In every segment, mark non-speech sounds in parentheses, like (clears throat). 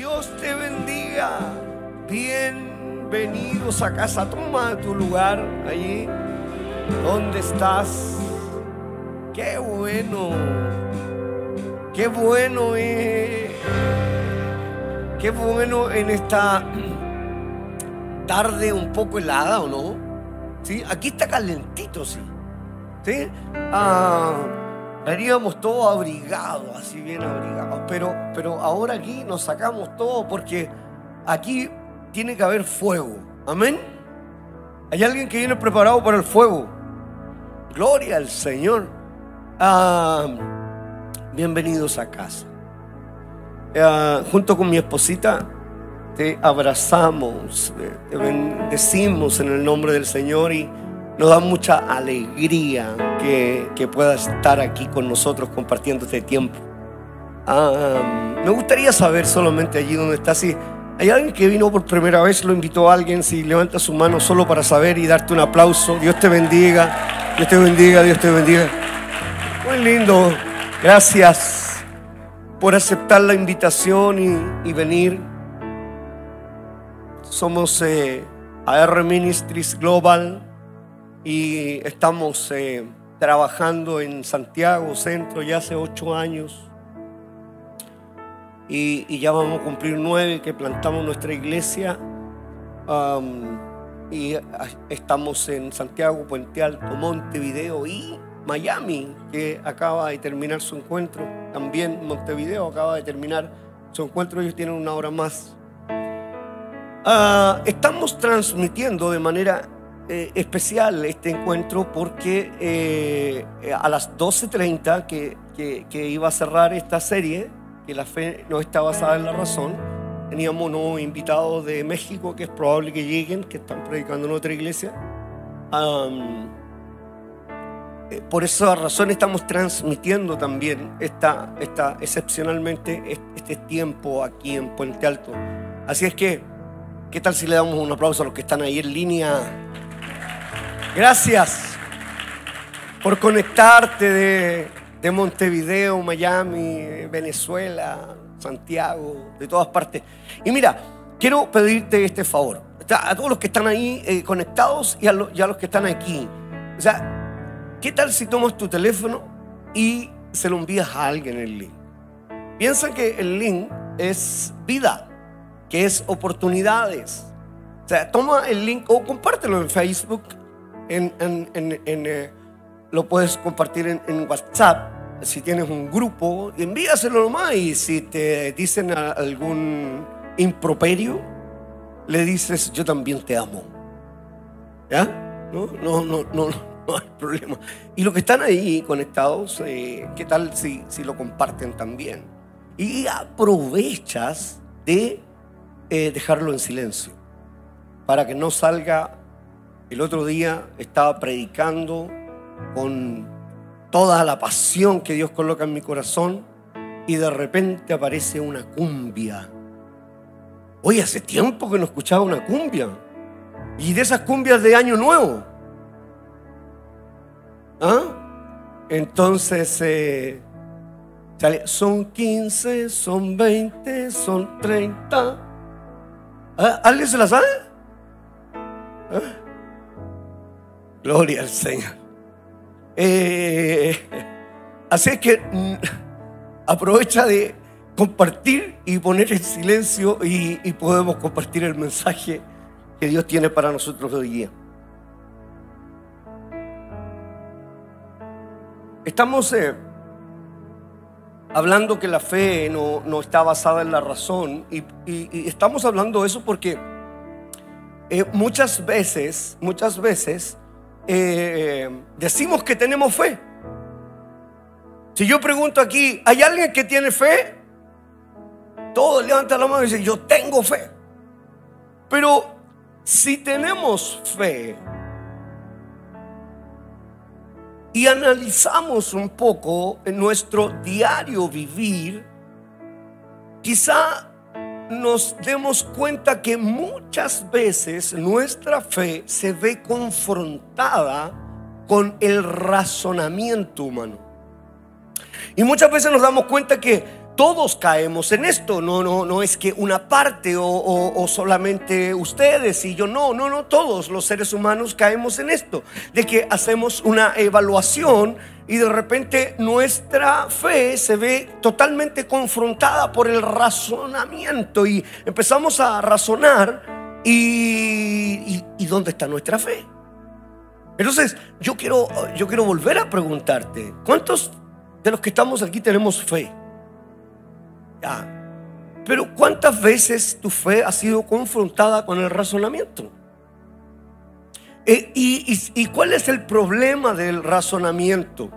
Dios te bendiga. Bienvenidos a casa. Toma tu lugar allí donde estás. Qué bueno. Qué bueno es. Qué bueno en esta tarde un poco helada, ¿o no? ¿Sí? Aquí está calentito, sí. ¿Sí? Ah, veníamos todos abrigados, así bien abrigados. Pero, pero ahora aquí nos sacamos todo porque aquí tiene que haber fuego. Amén. Hay alguien que viene preparado para el fuego. Gloria al Señor. Ah, bienvenidos a casa. Ah, junto con mi esposita te abrazamos, te bendecimos en el nombre del Señor y nos da mucha alegría que, que puedas estar aquí con nosotros compartiendo este tiempo. Me gustaría saber solamente allí donde está si hay alguien que vino por primera vez, lo invitó alguien, si levanta su mano solo para saber y darte un aplauso. Dios te bendiga, Dios te bendiga, Dios te bendiga. Muy lindo, gracias por aceptar la invitación y, venir. Somos eh, AR Ministries Global y estamos eh, trabajando en Santiago Centro ya hace ocho años. Y, ya vamos a cumplir nueve que plantamos nuestra iglesia. y estamos en Santiago, Puente Alto, Montevideo y Miami, que acaba de terminar su encuentro. También Montevideo acaba de terminar su encuentro. Ellos tienen una hora más. Ah, estamos transmitiendo de manera eh, especial este encuentro porque eh, a las 12.30 que, que, iba a cerrar esta serie, que la fe no está basada en la razón, teníamos unos invitados de México que es probable que lleguen, que están predicando en otra iglesia. Eh, por esa razón estamos transmitiendo también esta, esta, excepcionalmente este tiempo aquí en Puente Alto. Así es que, ¿qué tal si le damos un aplauso a los que están ahí en línea? Gracias por conectarte de, de Montevideo, Miami, Venezuela, Santiago, de todas partes. Y mira, quiero pedirte este favor. A todos los que están ahí eh, conectados y a, y a los que están aquí. O sea, ¿Qué tal si tomas tu teléfono y se lo envías a alguien el link? Piensa que el link es vida, que es oportunidades. O sea, toma el link o compártelo en Facebook, eh, lo puedes compartir en, WhatsApp. Si tienes un grupo, envíaselo nomás y si te dicen algún improperio, le dices, yo también te amo. ¿Ya? No, no, no, no no hay problema. Y los que están ahí conectados, eh, ¿qué tal si, si, lo comparten también? Y aprovechas de eh, dejarlo en silencio para que no salga. El otro día estaba predicando con toda la pasión que Dios coloca en mi corazón y de repente aparece una cumbia. Hoy hace tiempo que no escuchaba una cumbia. Y de esas cumbias de Año Nuevo. ¿Ah? Entonces, eh, son 15, son 20, son 30. ¿Ah? ¿Alguien se la sabe? ¿Ah? Gloria al Señor. Eh, así es que mm, aprovecha de compartir y poner en silencio y, y podemos compartir el mensaje que Dios tiene para nosotros hoy día. Estamos eh, hablando que la fe no, está basada en la razón y, estamos hablando de eso porque eh, muchas veces, muchas veces eh, decimos que tenemos fe. Si yo pregunto aquí, ¿hay alguien que tiene fe? Todos levantan la mano y dicen, yo tengo fe. Pero si tenemos fe, y analizamos un poco en nuestro diario vivir, quizá nos demos cuenta que muchas veces nuestra fe se ve confrontada con el razonamiento humano. Y muchas veces nos damos cuenta que todos caemos en esto, no, no, no es que una parte o, solamente ustedes y yo, no, no, no, todos los seres humanos caemos en esto, de que hacemos una evaluación y de repente nuestra fe se ve totalmente confrontada por el razonamiento y empezamos a razonar y, y, ¿dónde está nuestra fe? Entonces yo quiero, yo quiero volver a preguntarte, ¿cuántos de los que estamos aquí tenemos fe? Pero ¿cuántas veces tu fe ha sido confrontada con el razonamiento? Eh, y, cuál es el problema del razonamiento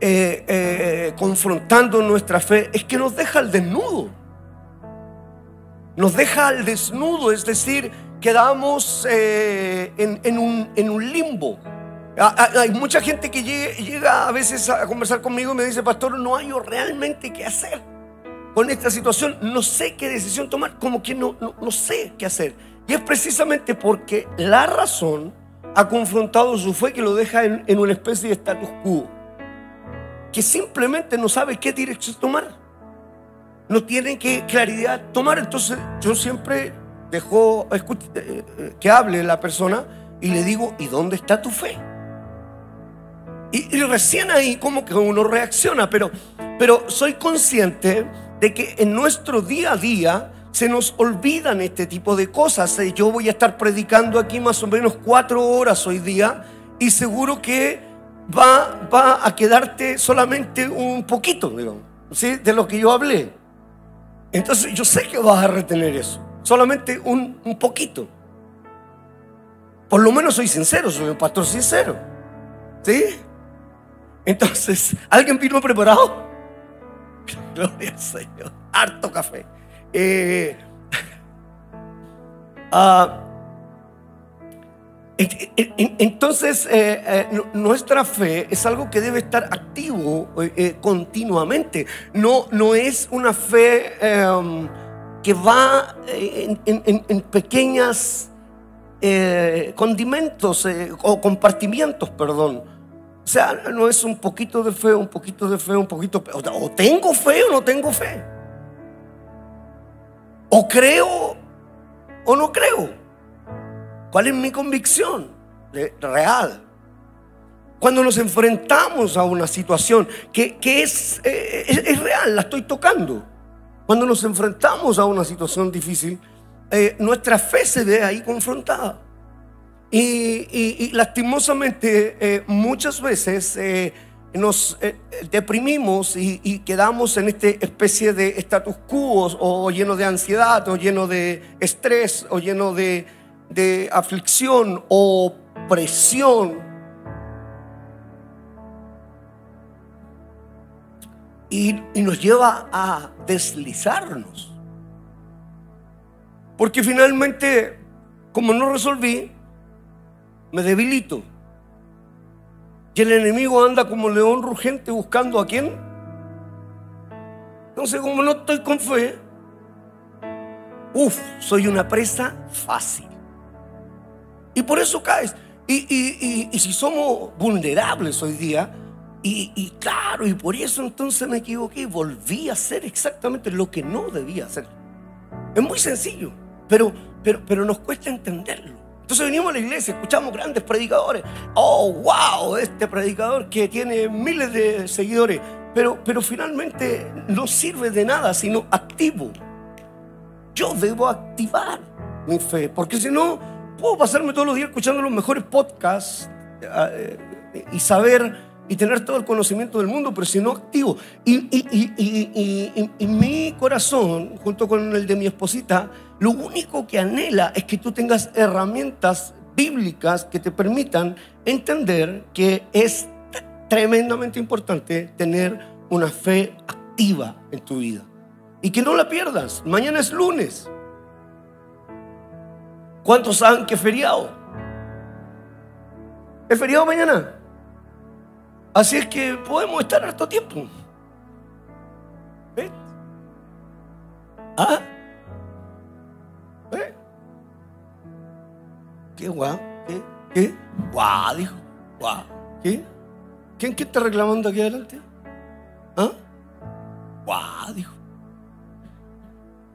eh, eh, confrontando nuestra fe? Es que nos deja al desnudo. Nos deja al desnudo, es decir, quedamos en, un, limbo. Ah, ah, hay mucha gente que llega, llega a veces a conversar conmigo y me dice, pastor, no hay realmente qué hacer con esta situación, no sé qué decisión tomar, como que no, no, sé qué hacer. Y es precisamente porque la razón ha confrontado su fe que lo deja en, en una especie de status quo, que simplemente no sabe qué dirección tomar, no tiene qué claridad tomar. Entonces yo siempre dejo eh, eh, que hable la persona y le digo, ¿y dónde está tu fe? Y, y, recién ahí como que uno reacciona, pero, pero soy consciente de que en nuestro día a día se nos olvidan este tipo de cosas. Eh, yo voy a estar predicando aquí más o menos cuatro horas hoy día y seguro que va, va a quedarte solamente un poquito, de lo que yo hablé. Entonces yo sé que vas a retener eso, solamente un, un poquito. Por lo menos soy sincero, soy un pastor sincero. ¿Sí? Entonces, ¿alguien vino preparado? (laughs) Gloria al Señor. Harto café. Eh, ah, entonces, eh, eh, nuestra fe es algo que debe estar activo continuamente. No, no es una fe em, que va en, pequeñas condimentos o compartimientos, perdón o sea, no es un poquito de fe, un poquito de fe, un poquito. O tengo fe o no tengo fe. O creo o no creo. ¿Cuál es mi convicción real? Cuando nos enfrentamos a una situación que, es, eh, es, real, la estoy tocando. Cuando nos enfrentamos a una situación difícil, eh, nuestra fe se ve ahí confrontada. Y, lastimosamente eh, muchas veces eh, nos eh, deprimimos y, quedamos en esta especie de status quo o lleno de ansiedad o lleno de estrés o lleno de, de aflicción o presión. Y, y nos lleva a deslizarnos. Porque finalmente, como no resolví, me debilito. Y el enemigo anda como león rugente buscando a quién. Entonces, como no estoy con fe, uff, soy una presa fácil. Y por eso caes. Y, si somos vulnerables hoy día, y, claro, y por eso entonces me equivoqué y volví a hacer exactamente lo que no debía hacer. Es muy sencillo, pero, pero, pero nos cuesta entenderlo. Entonces venimos a la iglesia, escuchamos grandes predicadores. Oh, wow, este predicador que tiene miles de seguidores. Pero, pero finalmente no sirve de nada, sino activo. Yo debo activar mi fe, porque si no, puedo pasarme todos los días escuchando los mejores podcasts eh, y saber y tener todo el conocimiento del mundo, pero si no activo. Y, y, mi corazón, junto con el de mi esposita, lo único que anhela es que tú tengas herramientas bíblicas que te permitan entender que es tremendamente importante tener una fe activa en tu vida. Y que no la pierdas. Mañana es lunes. ¿Cuántos saben que es feriado? ¿Es feriado mañana? Así es que podemos estar harto tiempo. ¿Eh? ¿Ah? ¿Eh? ¿Qué guau? ¿Qué? ¿Qué? Guau, dijo. Guau. ¿Qué? ¿Quién qué está reclamando aquí adelante? ¿Ah? Guau, dijo.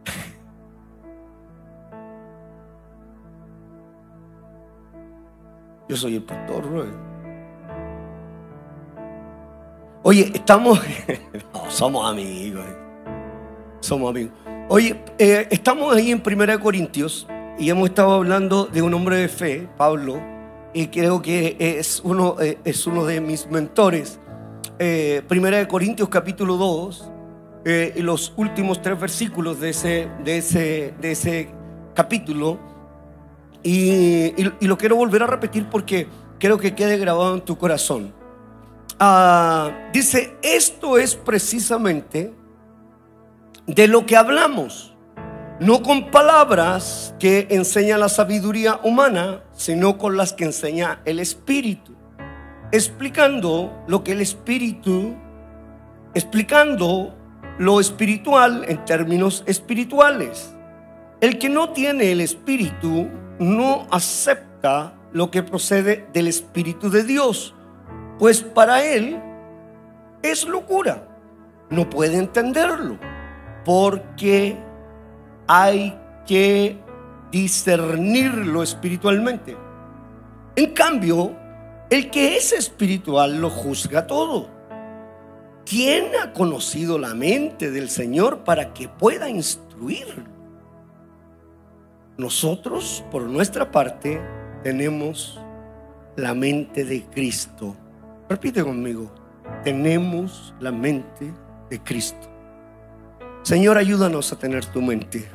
(laughs) Yo soy el pastor, Rubén. Oye, estamos. (laughs) no, somos amigos. Eh. Somos amigos. Oye, eh, estamos ahí en Primera de Corintios y hemos estado hablando de un hombre de fe, Pablo, y creo que es uno, eh, es uno de mis mentores. Eh, Primera de Corintios capítulo 2, eh, los últimos tres versículos de ese, de ese, de ese capítulo. Y, lo quiero volver a repetir porque quiero que quede grabado en tu corazón. Ah, dice, esto es precisamente de lo que hablamos, no con palabras que enseña la sabiduría humana, sino con las que enseña el Espíritu, explicando lo que el Espíritu, explicando lo espiritual en términos espirituales. El que no tiene el Espíritu no acepta lo que procede del Espíritu de Dios, pues para él es locura. No puede entenderlo, porque hay que discernirlo espiritualmente. En cambio, el que es espiritual lo juzga todo ¿Quién ha conocido la mente del Señor para que pueda instruirlo? Nosotros, por nuestra parte, tenemos la mente de Cristo. Repite conmigo, tenemos la mente de Cristo. Señor, ayúdanos a tener tu mente.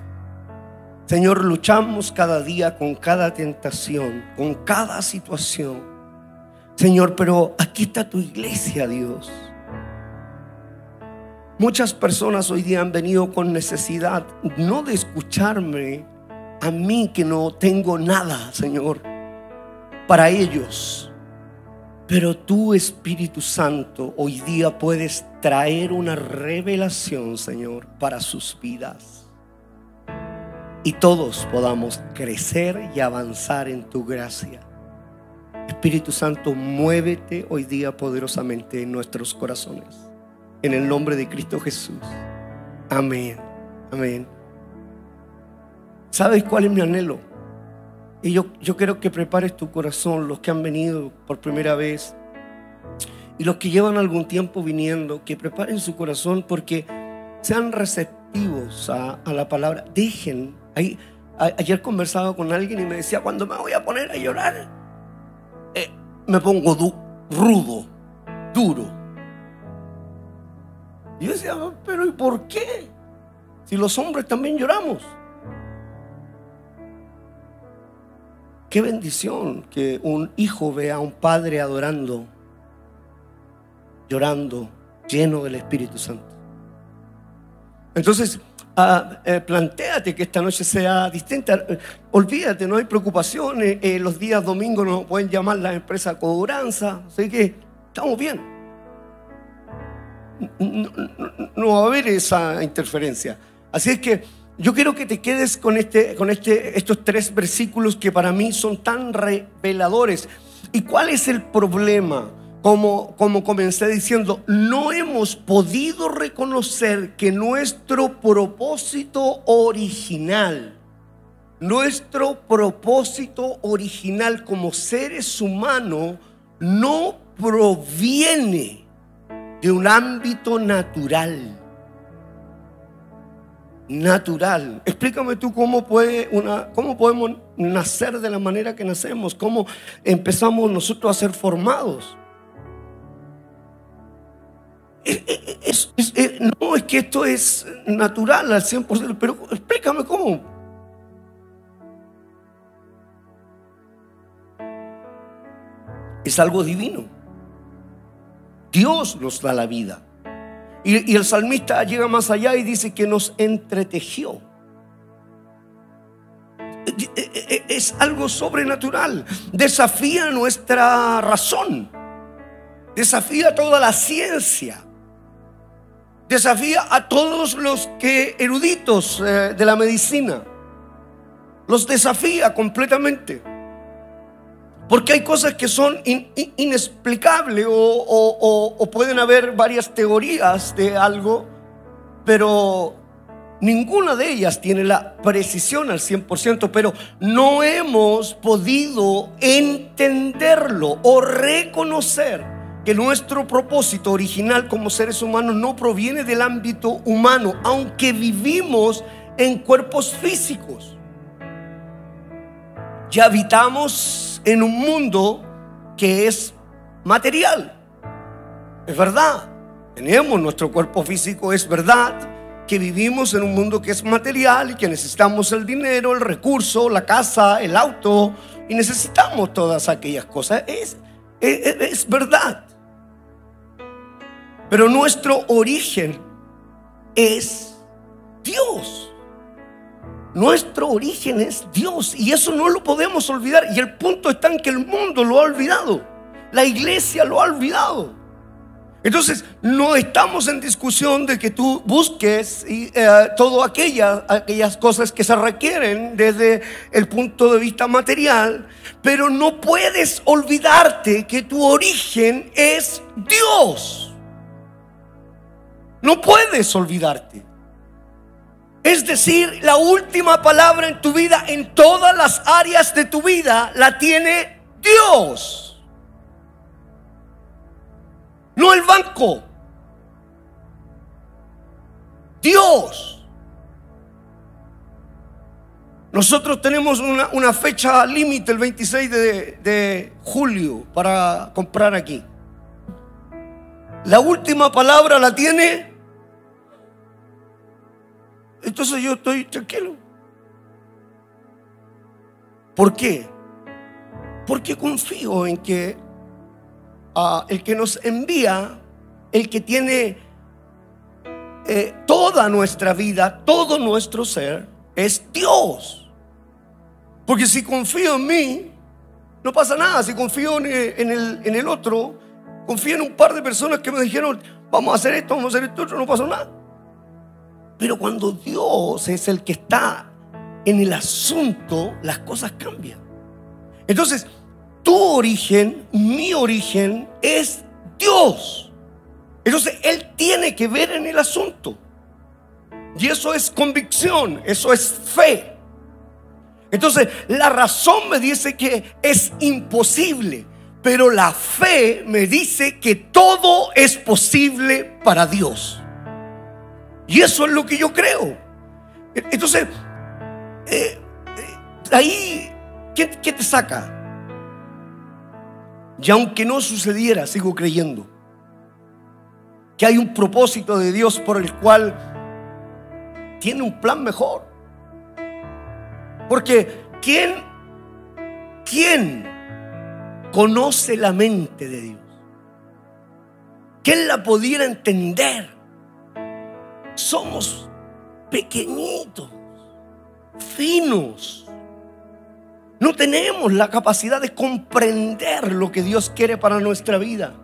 Señor, luchamos cada día con cada tentación, con cada situación. Señor, pero aquí está tu iglesia, Dios. Muchas personas hoy día han venido con necesidad, no de escucharme a mí que no tengo nada, Señor, para ellos. Pero tú, Espíritu Santo, hoy día puedes traer una revelación, Señor, para sus vidas. Y todos podamos crecer y avanzar en tu gracia. Espíritu Santo, muévete hoy día poderosamente en nuestros corazones en el nombre de Cristo Jesús. Amén. Amén. ¿Sabes cuál es mi anhelo? Y yo, yo quiero que prepares tu corazón, los que han venido por primera vez y los que llevan algún tiempo viniendo, que preparen su corazón porque sean receptivos a, la palabra. Dejen. Ahí, ayer conversaba con alguien y me decía, cuando me voy a poner a llorar, eh, me pongo rudo, duro. Y yo decía, pero ¿y por qué? Si los hombres también lloramos. Qué bendición que un hijo vea a un padre adorando, llorando, lleno del Espíritu Santo. Entonces, ah, eh, planteate que esta noche sea distinta. olvídate, no hay preocupaciones. Eh, los días domingos nos pueden llamar la empresa cobranza. Así que estamos bien no, va a haber esa interferencia. Así es que yo quiero que te quedes con, este, con este, estos tres versículos que para mí son tan reveladores. ¿Y cuál es el problema? Como, como comencé diciendo, no hemos podido reconocer que nuestro propósito original, nuestro propósito original como seres humanos no proviene de un ámbito natural. Natural. Explícame tú cómo, puede una, cómo podemos nacer de la manera que nacemos, cómo empezamos nosotros a ser formados. no, es que esto es natural al 100%, pero explícame cómo. Es algo divino. Dios nos da la vida. Y, el salmista llega más allá y dice que nos entretejió. Es algo sobrenatural. Desafía nuestra razón. Desafía toda la ciencia. Desafía a todos los que eruditos eh, de la medicina. Los desafía completamente. Porque hay cosas que son inexplicables o, pueden haber varias teorías de algo, pero Ninguna de ellas tiene la precisión al 100%, pero no hemos podido entenderlo o reconocer que nuestro propósito original como seres humanos no proviene del ámbito humano, aunque vivimos en cuerpos físicos. Ya habitamos en un mundo que es material. Es verdad. Tenemos nuestro cuerpo físico, es verdad que vivimos en un mundo que es material y que necesitamos el dinero, el recurso, la casa, el auto y necesitamos todas aquellas cosas. Es, es, verdad. Pero nuestro origen es Dios. Nuestro origen es Dios y eso no lo podemos olvidar. Y el punto está en que el mundo lo ha olvidado. La iglesia lo ha olvidado. Entonces, no estamos en discusión de que tú busques y, eh, todas aquellas, aquellas cosas que se requieren desde el punto de vista material, pero no puedes olvidarte que tu origen es Dios. No puedes olvidarte. Es decir, la última palabra en tu vida, en todas las áreas de tu vida, la tiene Dios no el banco. Dios. Nosotros tenemos una, fecha límite el 26 de, de julio para comprar aquí. La última palabra la tiene. Entonces yo estoy tranquilo. ¿Por qué? Porque confío en que el que nos envía, el que tiene eh, toda nuestra vida, todo nuestro ser, es Dios. Porque si confío en mí, no pasa nada. Si confío en el, en el, otro, confío en un par de personas que me dijeron, vamos a hacer esto, vamos a hacer esto, no pasa nada. Pero cuando Dios es el que está en el asunto, las cosas cambian. Entonces, tu origen, mi origen es Dios. Entonces Él tiene que ver en el asunto. Y eso es convicción, eso es fe. Entonces la razón me dice que es imposible, pero la fe me dice que todo es posible para Dios. Y eso es lo que yo creo. Entonces, eh, eh, ahí, ¿qué, ¿qué te saca? Y aunque no sucediera, sigo creyendo que hay un propósito de Dios por el cual tiene un plan mejor. Porque ¿quién, quién conoce la mente de Dios? ¿Quién la pudiera entender? Somos pequeñitos, finos. No tenemos la capacidad de comprender lo que Dios quiere para nuestra vida.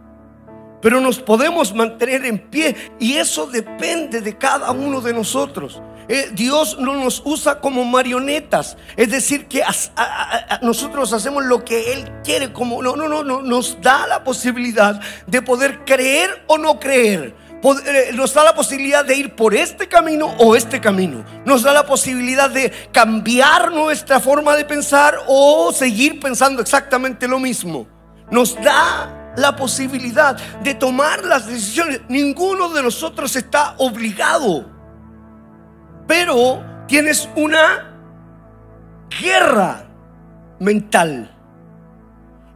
Pero nos podemos mantener en pie y eso depende de cada uno de nosotros. Eh, Dios no nos usa como marionetas, es decir, que nosotros hacemos lo que Él quiere, como no, no, no, no, nos da la posibilidad de poder creer o no creer nos da la posibilidad de ir por este camino o este camino. Nos da la posibilidad de cambiar nuestra forma de pensar o seguir pensando exactamente lo mismo. Nos da la posibilidad de tomar las decisiones. Ninguno de nosotros está obligado. Pero tienes una guerra mental.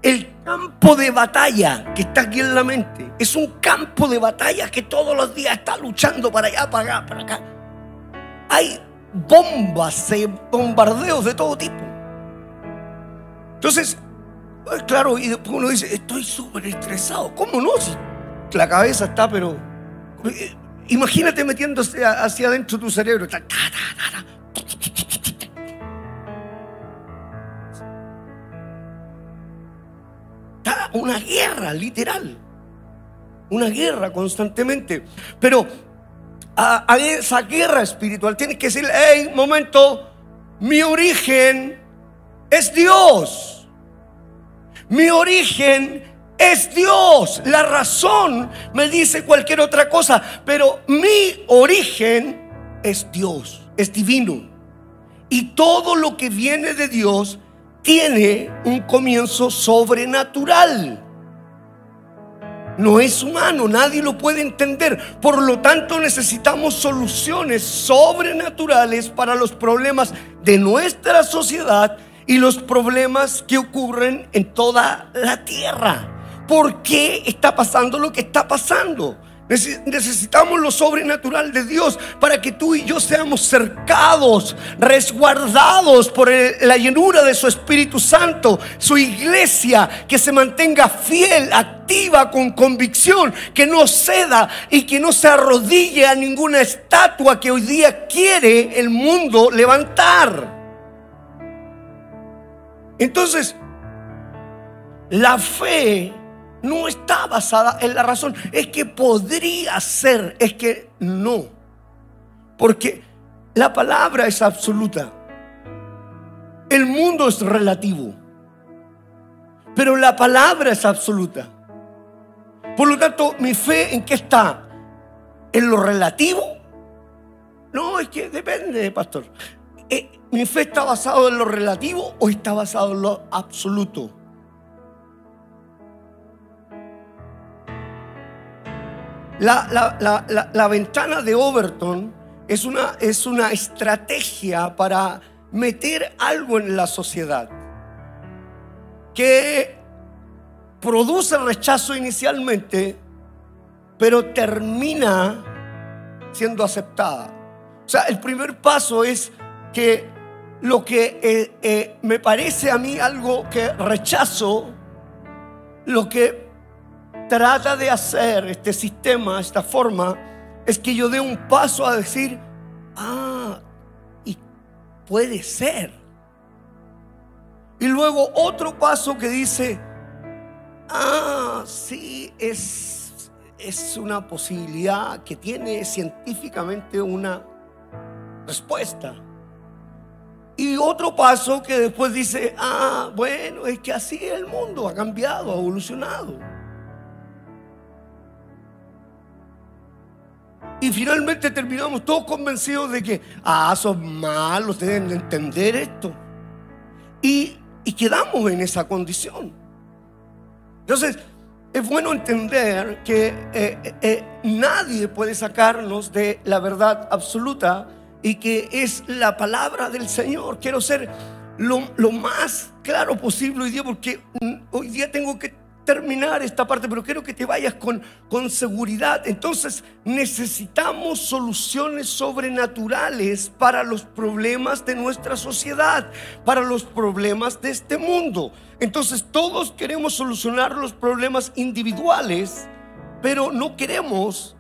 El campo de batalla que está aquí en la mente es un campo de batalla que todos los días está luchando para allá, para acá, para acá. Hay bombas, bombardeos de todo tipo. Entonces, pues, claro, y después uno dice, estoy súper estresado. ¿Cómo no? Si la cabeza está, pero... Eh, imagínate metiéndose hacia adentro tu cerebro. Una guerra, literal. Una guerra constantemente. Pero a, esa guerra espiritual tienes que decir, hey, momento, mi origen es Dios. Mi origen es Dios. La razón me dice cualquier otra cosa, pero mi origen es Dios, es divino. Y todo lo que viene de Dios tiene un comienzo sobrenatural. No es humano, nadie lo puede entender. Por lo tanto, necesitamos soluciones sobrenaturales para los problemas de nuestra sociedad y los problemas que ocurren en toda la tierra. ¿Por qué está pasando lo que está pasando? Necesitamos lo sobrenatural de Dios para que tú y yo seamos cercados, resguardados por la llenura de su Espíritu Santo, su iglesia que se mantenga fiel, activa, con convicción, que no ceda y que no se arrodille a ninguna estatua que hoy día quiere el mundo levantar. Entonces, la fe no está basada en la razón. Es que podría ser, es que no. Porque la palabra es absoluta. El mundo es relativo. Pero la palabra es absoluta. Por lo tanto, mi fe en qué está? ¿En lo relativo? No, es que depende, pastor. Eh, ¿Mi fe está basado en lo relativo o está basado en lo absoluto? La, ventana de Overton es una, es una estrategia para meter algo en la sociedad que produce rechazo inicialmente, pero termina siendo aceptada. O sea, el primer paso es que lo que eh, eh, me parece a mí algo que rechazo, lo que trata de hacer este sistema, esta forma, es que yo dé un paso a decir, ah, y puede ser. Y luego otro paso que dice, ah, sí, es, es una posibilidad que tiene científicamente una respuesta. Y otro paso que después dice, ah, bueno, es que así el mundo ha cambiado, ha evolucionado. Y finalmente terminamos todos convencidos de que, ah, son malos, deben de entender esto. Y, quedamos en esa condición. Entonces, es bueno entender que eh, eh, eh, nadie puede sacarnos de la verdad absoluta y que es la palabra del Señor. Quiero ser lo, lo más claro posible hoy día porque mm, hoy día tengo que terminar esta parte, pero quiero que te vayas con, con seguridad. Entonces necesitamos soluciones sobrenaturales para los problemas de nuestra sociedad, para los problemas de este mundo. Entonces todos queremos solucionar los problemas individuales, pero no queremos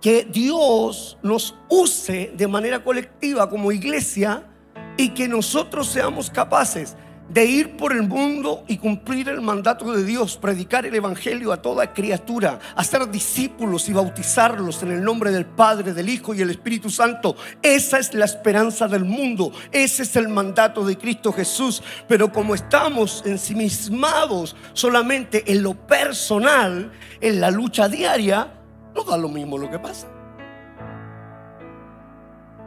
que Dios nos use de manera colectiva como iglesia y que nosotros seamos capaces de ir por el mundo y cumplir el mandato de Dios, predicar el Evangelio a toda criatura, hacer discípulos y bautizarlos en el nombre del Padre, del Hijo y el Espíritu Santo. Esa es la esperanza del mundo, ese es el mandato de Cristo Jesús. Pero como estamos ensimismados solamente en lo personal, en la lucha diaria, no da lo mismo lo que pasa.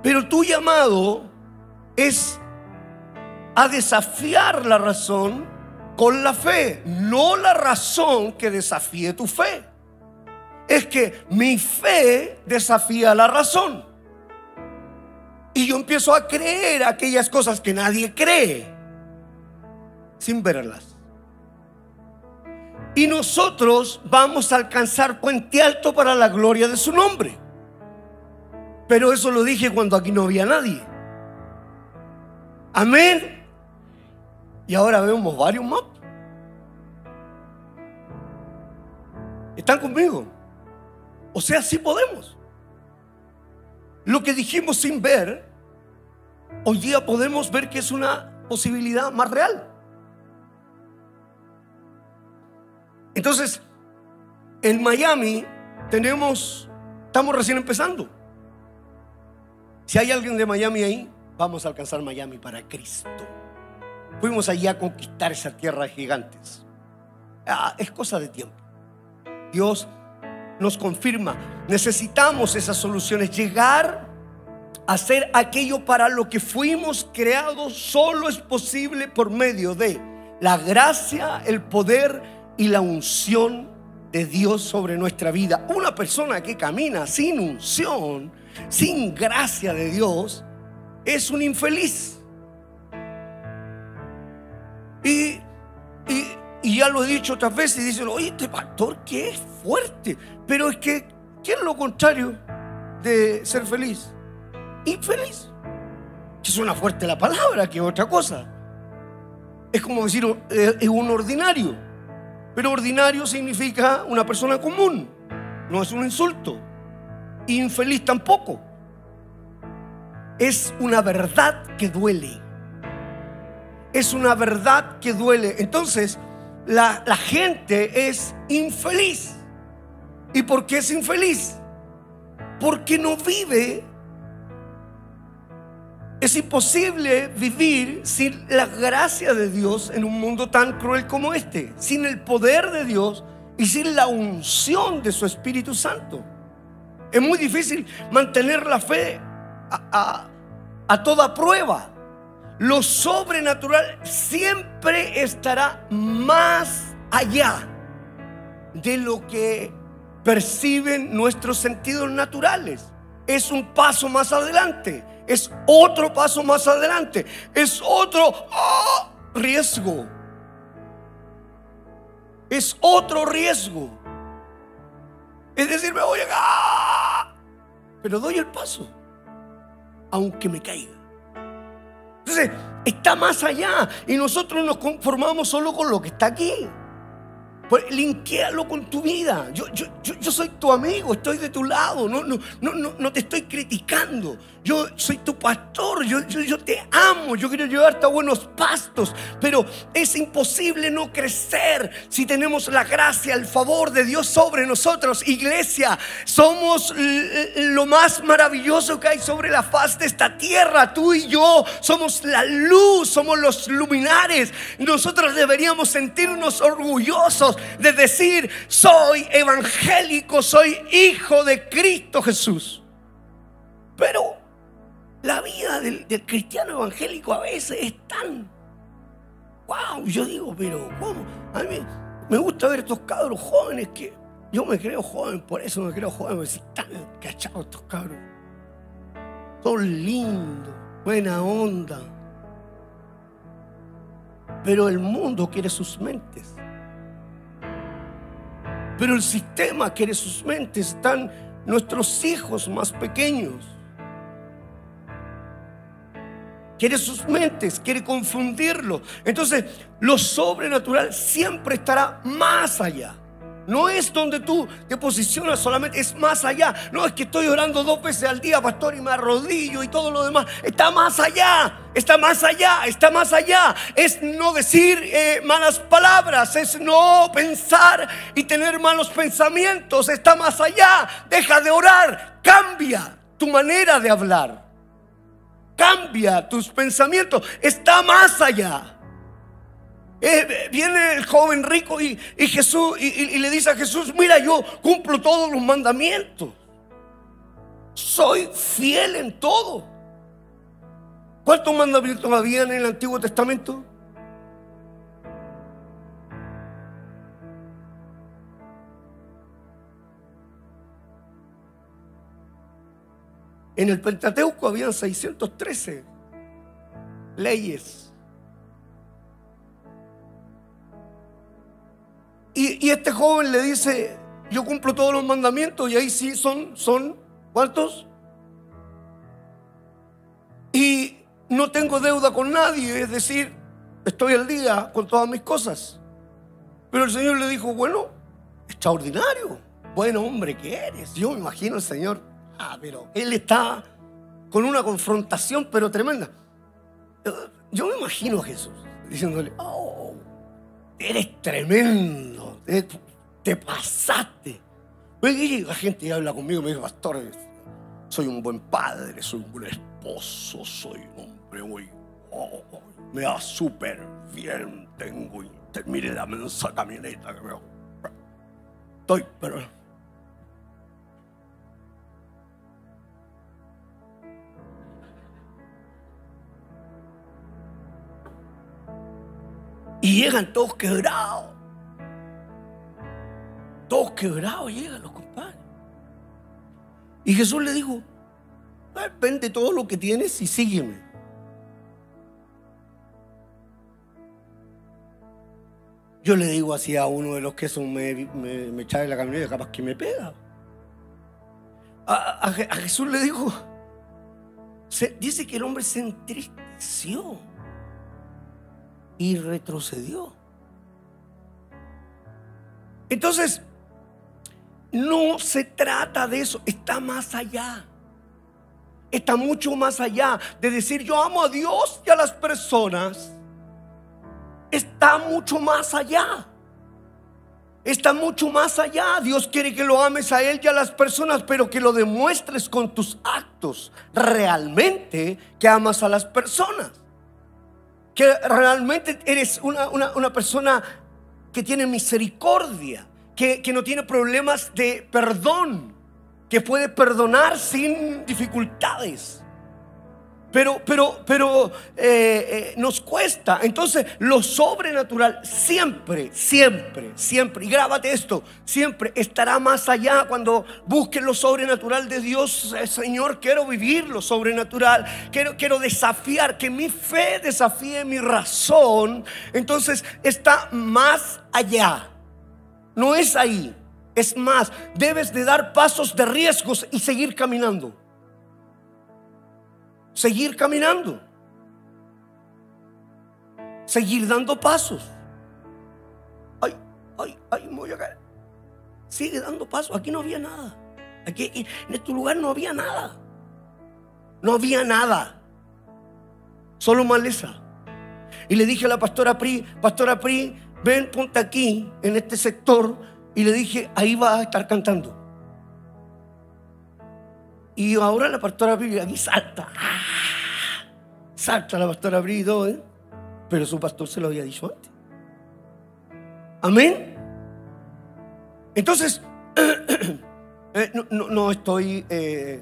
Pero tu llamado es a desafiar la razón con la fe, no la razón que desafíe tu fe. Es que mi fe desafía la razón. Y yo empiezo a creer aquellas cosas que nadie cree sin verlas. Y nosotros vamos a alcanzar puente alto para la gloria de su nombre. Pero eso lo dije cuando aquí no había nadie. Amén. Y ahora vemos varios más. ¿Están conmigo? O sea, sí podemos. Lo que dijimos sin ver, hoy día podemos ver que es una posibilidad más real. Entonces, en Miami tenemos, estamos recién empezando. Si hay alguien de Miami ahí, vamos a alcanzar Miami para Cristo. Fuimos allí a conquistar esa tierra gigantes. Ah, es cosa de tiempo. Dios nos confirma, necesitamos esas soluciones, llegar hacer aquello para lo que fuimos creados solo es posible por medio de la gracia, el poder y la unción de Dios sobre nuestra vida. Una persona que camina sin unción, sin gracia de Dios, es un infeliz. Y, ya lo he dicho otras veces, y dicen, oye, este pastor que es fuerte, pero es que, ¿qué es lo contrario de ser feliz? Infeliz. Que suena fuerte la palabra, que es otra cosa. Es como decir, eh, es un ordinario. Pero ordinario significa una persona común, no es un insulto. Infeliz tampoco. Es una verdad que duele. Es una verdad que duele. Entonces, la, la gente es infeliz. ¿Y por qué es infeliz? Porque no vive es imposible vivir sin la gracia de Dios en un mundo tan cruel como este, sin el poder de Dios y sin la unción de su Espíritu Santo. Es muy difícil mantener la fe a, toda prueba. Lo sobrenatural siempre estará más allá de lo que perciben nuestros sentidos naturales. Es un paso más adelante es otro paso más adelante, es otro ¡ah! riesgo. Es otro riesgo. Es decir, me voy a... Pero doy el paso, aunque me caiga. Entonces, está más allá y nosotros nos conformamos solo con lo que está aquí. Linkealo con tu vida. Yo, yo, yo, soy tu amigo, estoy de tu lado. No, no, no, no, te estoy criticando. Yo soy tu pastor, yo, yo, te amo, yo quiero llevarte a buenos pastos. Pero es imposible no crecer si tenemos la gracia, el favor de Dios sobre nosotros. Iglesia, somos lo más maravilloso que hay sobre la faz de esta tierra. Tú y yo somos la luz, somos los luminares. Nosotros deberíamos sentirnos orgullosos de decir, soy evangélico, soy hijo de Cristo Jesús. Pero la vida del, cristiano evangélico a veces es tan, wow, yo digo, pero ¿cómo? A mí me gusta ver estos cabros jóvenes que yo me creo joven, por eso me creo joven, porque están cachados estos cabros. Son lindos, buena onda. Pero el mundo quiere sus mentes. Pero el sistema quiere sus mentes. Están nuestros hijos más pequeños. Quiere sus mentes, quiere confundirlo. Entonces, lo sobrenatural siempre estará más allá. No es donde tú te posicionas solamente, es más allá. No es que estoy orando dos veces al día, pastor, y me arrodillo y todo lo demás. Está más allá, está más allá, está más allá. Es no decir eh, malas palabras, es no pensar y tener malos pensamientos. Está más allá. Deja de orar, cambia tu manera de hablar. Cambia tus pensamientos. Está más allá. Eh, viene el joven rico y, Jesús y, le dice a Jesús, mira, yo cumplo todos los mandamientos. Soy fiel en todo. ¿Cuántos mandamientos había en el Antiguo Testamento? En el Pentateuco habían 613 leyes. Y, este joven le dice, yo cumplo todos los mandamientos y ahí sí son, son, ¿cuántos? Y no tengo deuda con nadie, es decir, estoy al día con todas mis cosas. Pero el Señor le dijo, bueno, extraordinario, buen hombre que eres. Yo me imagino al Señor, ah, pero Él está con una confrontación, pero tremenda. Yo me imagino a Jesús diciéndole, oh, eres tremendo te, pasaste. La gente habla conmigo, me dice, pastor, soy un buen padre, soy un buen esposo, soy un hombre muy... Oh, me da súper bien, tengo... Mire, dame esa camioneta que veo. Estoy, pero... Y llegan todos quebrados. Todos quebrados llegan los compadres. Y Jesús le dijo, vende todo lo que tienes y sígueme. Yo le digo así a uno de los que son me, me, me la camioneta, capaz que me pega. A, Jesús le dijo, dice que el hombre se entristeció y retrocedió. Entonces, no se trata de eso, está más allá. Está mucho más allá de decir yo amo a Dios y a las personas está mucho más allá. Está mucho más allá. Dios quiere que lo ames a Él y a las personas, pero que lo demuestres con tus actos realmente que amas a las personas. Que realmente eres una, persona que tiene misericordia, que, que no tiene problemas de perdón, que puede perdonar sin dificultades. Pero, pero, pero eh, eh, nos cuesta. Entonces, lo sobrenatural siempre, siempre, siempre, y grábate esto, siempre estará más allá cuando busques lo sobrenatural de Dios. Eh, Señor, quiero vivir lo sobrenatural. Quiero, quiero desafiar, que mi fe desafíe mi razón. Entonces, está más allá. No es ahí. Es más, debes de dar pasos de riesgos y seguir caminando seguir caminando, seguir dando pasos. Ay, ay, ay, me voy a caer. Sigue dando pasos. Aquí no había nada. Aquí, en este lugar no había nada. No había nada. Solo maleza. Y le dije a la pastora Pri, pastora Pri, ven, ponte aquí, en este sector. Y le dije, ahí va a estar cantando. Y ahora la pastora Bri aquí salta. ¡Ah! Salta la pastora Bri ¿eh? Pero su pastor se lo había dicho antes. Amén. Entonces, (clears throat) eh, no, estoy eh,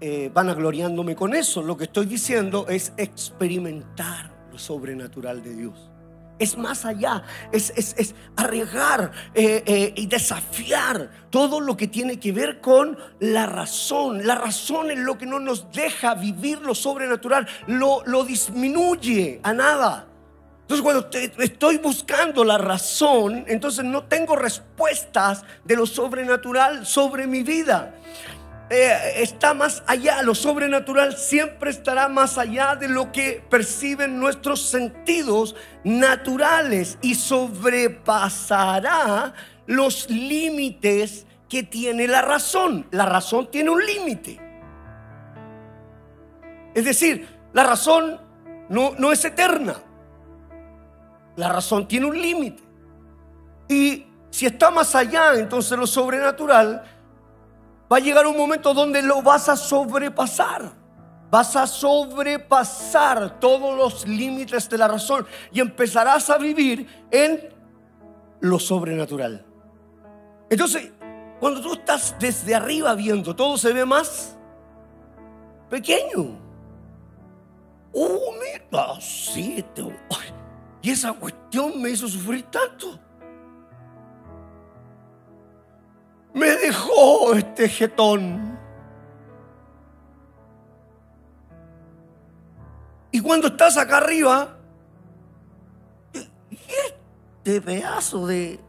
eh, vanagloriándome con eso. Lo que estoy diciendo es experimentar lo sobrenatural de Dios es más allá, es, arriesgar eh, eh, y desafiar todo lo que tiene que ver con la razón. La razón es lo que no nos deja vivir lo sobrenatural, lo, lo disminuye a nada. Entonces cuando estoy buscando la razón, entonces no tengo respuestas de lo sobrenatural sobre mi vida. Eh, está más allá, lo sobrenatural siempre estará más allá de lo que perciben nuestros sentidos naturales y sobrepasará los límites que tiene la razón. La razón tiene un límite. Es decir, la razón no, no es eterna. La razón tiene un límite. Y si está más allá, entonces lo sobrenatural va a llegar un momento donde lo vas a sobrepasar. Vas a sobrepasar todos los límites de la razón y empezarás a vivir en lo sobrenatural. Entonces, cuando tú estás desde arriba viendo, todo se ve más pequeño. Oh, mira, sí, y esa cuestión me hizo sufrir tanto. Me dejó este jetón. Y cuando estás acá arriba, este pedazo de...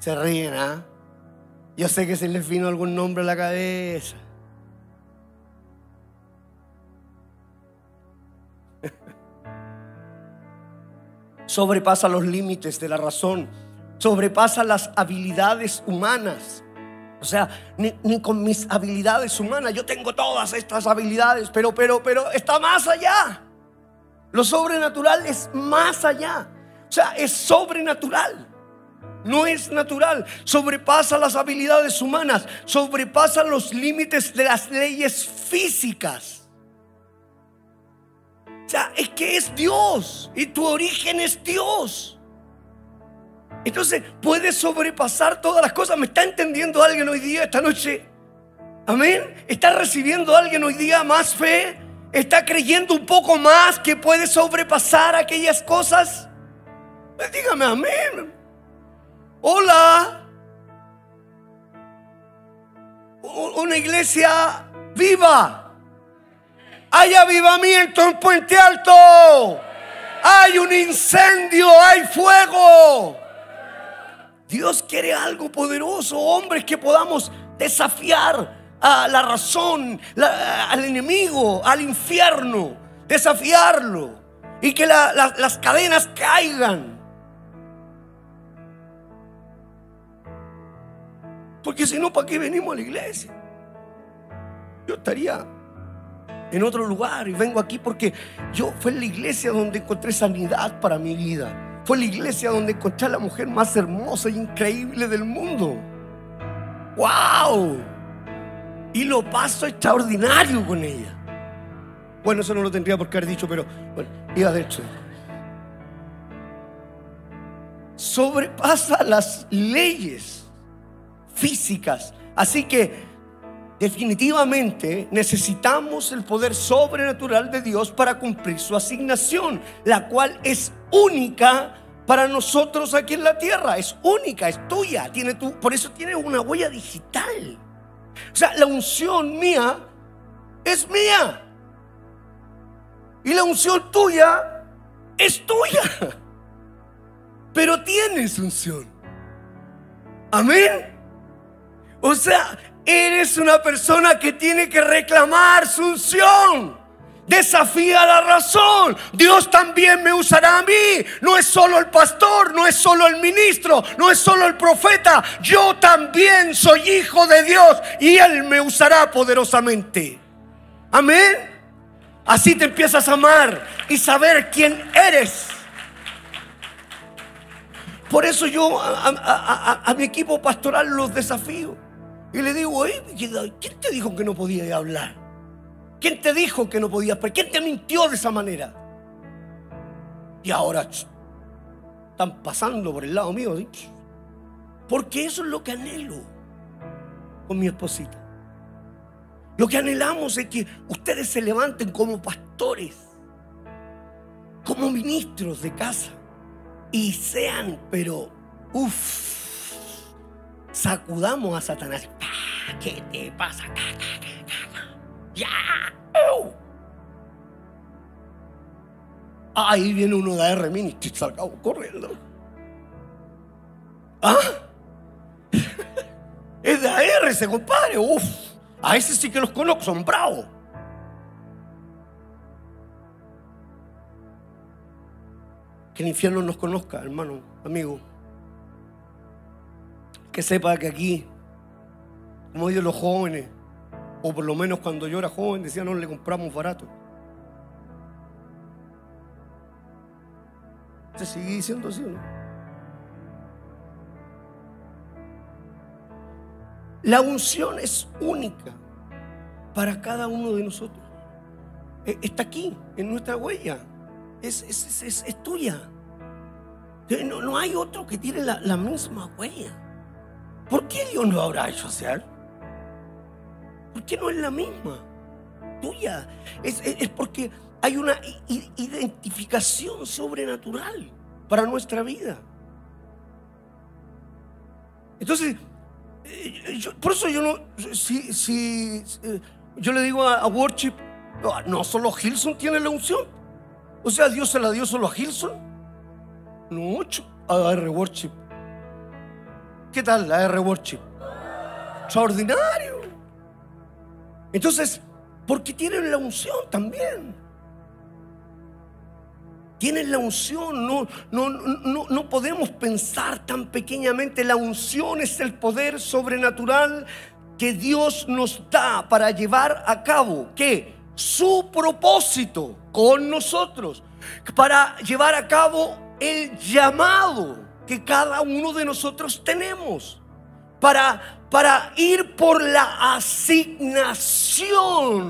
Se ríen, ¿ah? Yo sé que se les vino algún nombre a la cabeza. Sobrepasa los límites de la razón, sobrepasa las habilidades humanas. O sea, ni, con mis habilidades humanas, yo tengo todas estas habilidades, pero, pero, pero está más allá. Lo sobrenatural es más allá. O sea, es sobrenatural. No es natural. Sobrepasa las habilidades humanas. Sobrepasa los límites de las leyes físicas sea, es que es Dios y tu origen es Dios. Entonces puedes sobrepasar todas las cosas. ¿Me está entendiendo alguien hoy día, esta noche? Amén. ¿Está recibiendo alguien hoy día más fe? ¿Está creyendo un poco más que puede sobrepasar aquellas cosas? Pues dígame amén. Hola. Una iglesia viva. Hay avivamiento en Puente Alto. Hay un incendio, hay fuego. Dios quiere algo poderoso, hombres que podamos desafiar a la razón, al enemigo, al infierno, desafiarlo y que las cadenas caigan. Porque si no, ¿para qué venimos a la iglesia? Yo estaría en otro lugar y vengo aquí porque yo fue la iglesia donde encontré sanidad para mi vida. Fue la iglesia donde encontré a la mujer más hermosa e increíble del mundo. ¡Wow! Y lo paso extraordinario con ella. Bueno, eso no lo tendría por qué haber dicho, pero bueno, iba de hecho. Sobrepasa las leyes físicas. Así que definitivamente necesitamos el poder sobrenatural de Dios para cumplir su asignación, la cual es única para nosotros aquí en la tierra. Es única, es tuya. Por eso tiene una huella digital. O sea, la unción mía es mía. Y la unción tuya es tuya. (laughs) Pero tienes unción. Amén. O sea, eres una persona que tiene que reclamar su unción. Desafía la razón. Dios también me usará a mí. No es solo el pastor, no es solo el ministro, no es solo el profeta. Yo también soy hijo de Dios y Él me usará poderosamente. Amén. Así te empiezas a amar y saber quién eres. Por eso yo a, mi equipo pastoral los desafío. Y le digo, ¿quién te dijo que no podía hablar? ¿Quién te dijo que no podías? ¿Quién te mintió de esa manera? Y ahora están pasando por el lado mío. Porque eso es lo que anhelo con mi esposita. Lo que anhelamos es que ustedes se levanten como pastores, como ministros de casa y sean, pero, uff, sacudamos a Satanás. ¿Qué te pasa? ¡Ya! Ahí viene uno de AR Ministry, salgamos corriendo. ¿Ah? (laughs) Es de AR ese compadre. Uf, a ese sí que los conozco, son bravos. Que el infierno nos conozca, hermano, amigo que sepa que aquí, como dicen los jóvenes, o por lo menos cuando yo era joven, decían, no le compramos barato. Se sigue diciendo así, ¿no? La unción es única para cada uno de nosotros. E, está aquí, en nuestra huella. Es, es, tuya. No, no, hay otro que tiene la, la misma huella. ¿Por qué Dios no habrá hecho hacer? ¿Por qué no es la misma? Tuya. Es, porque hay una identificación sobrenatural para nuestra vida. Entonces, eh, por eso yo no, si, si eh, yo le digo a, Worship, no, solo Hilson tiene la unción. O sea, Dios se la dio solo a Hilson. No, a R Worship ¿Qué tal la R Worship? Extraordinario. Entonces, porque tienen la unción también. Tienen la unción, no, no, no, no podemos pensar tan pequeñamente. La unción es el poder sobrenatural que Dios nos da para llevar a cabo que su propósito con nosotros, para llevar a cabo el llamado que cada uno de nosotros tenemos para, para ir por la asignación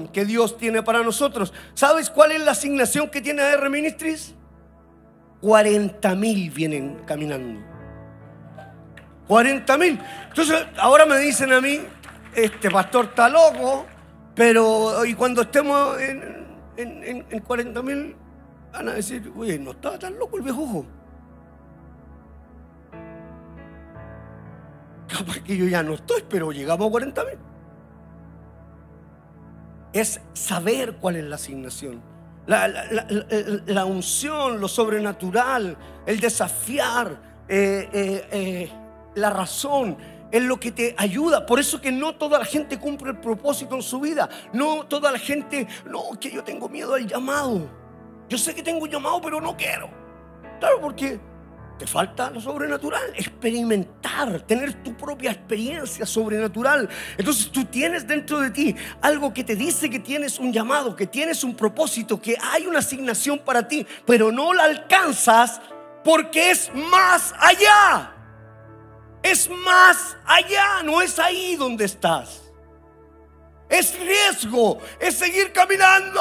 que Dios tiene para nosotros. ¿Sabes cuál es la asignación que tiene AR Ministries? 40 mil vienen caminando. 40 mil. Entonces, ahora me dicen a mí, este pastor está loco, pero y cuando estemos en, en, en, 40 mil, van a decir, oye, no estaba tan loco el viejujo. Que yo ya no estoy, pero llegamos a 40 mil. Es saber cuál es la asignación. La, unción, lo sobrenatural, el desafiar, eh, eh, eh, la razón, es lo que te ayuda. Por eso que no toda la gente cumple el propósito en su vida. No toda la gente, no, que yo tengo miedo al llamado. Yo sé que tengo un llamado, pero no quiero. Claro, porque te falta lo sobrenatural, experimentar, tener tu propia experiencia sobrenatural. Entonces tú tienes dentro de ti algo que te dice que tienes un llamado, que tienes un propósito, que hay una asignación para ti, pero no la alcanzas porque es más allá. Es más allá, no es ahí donde estás. Es riesgo, es seguir caminando.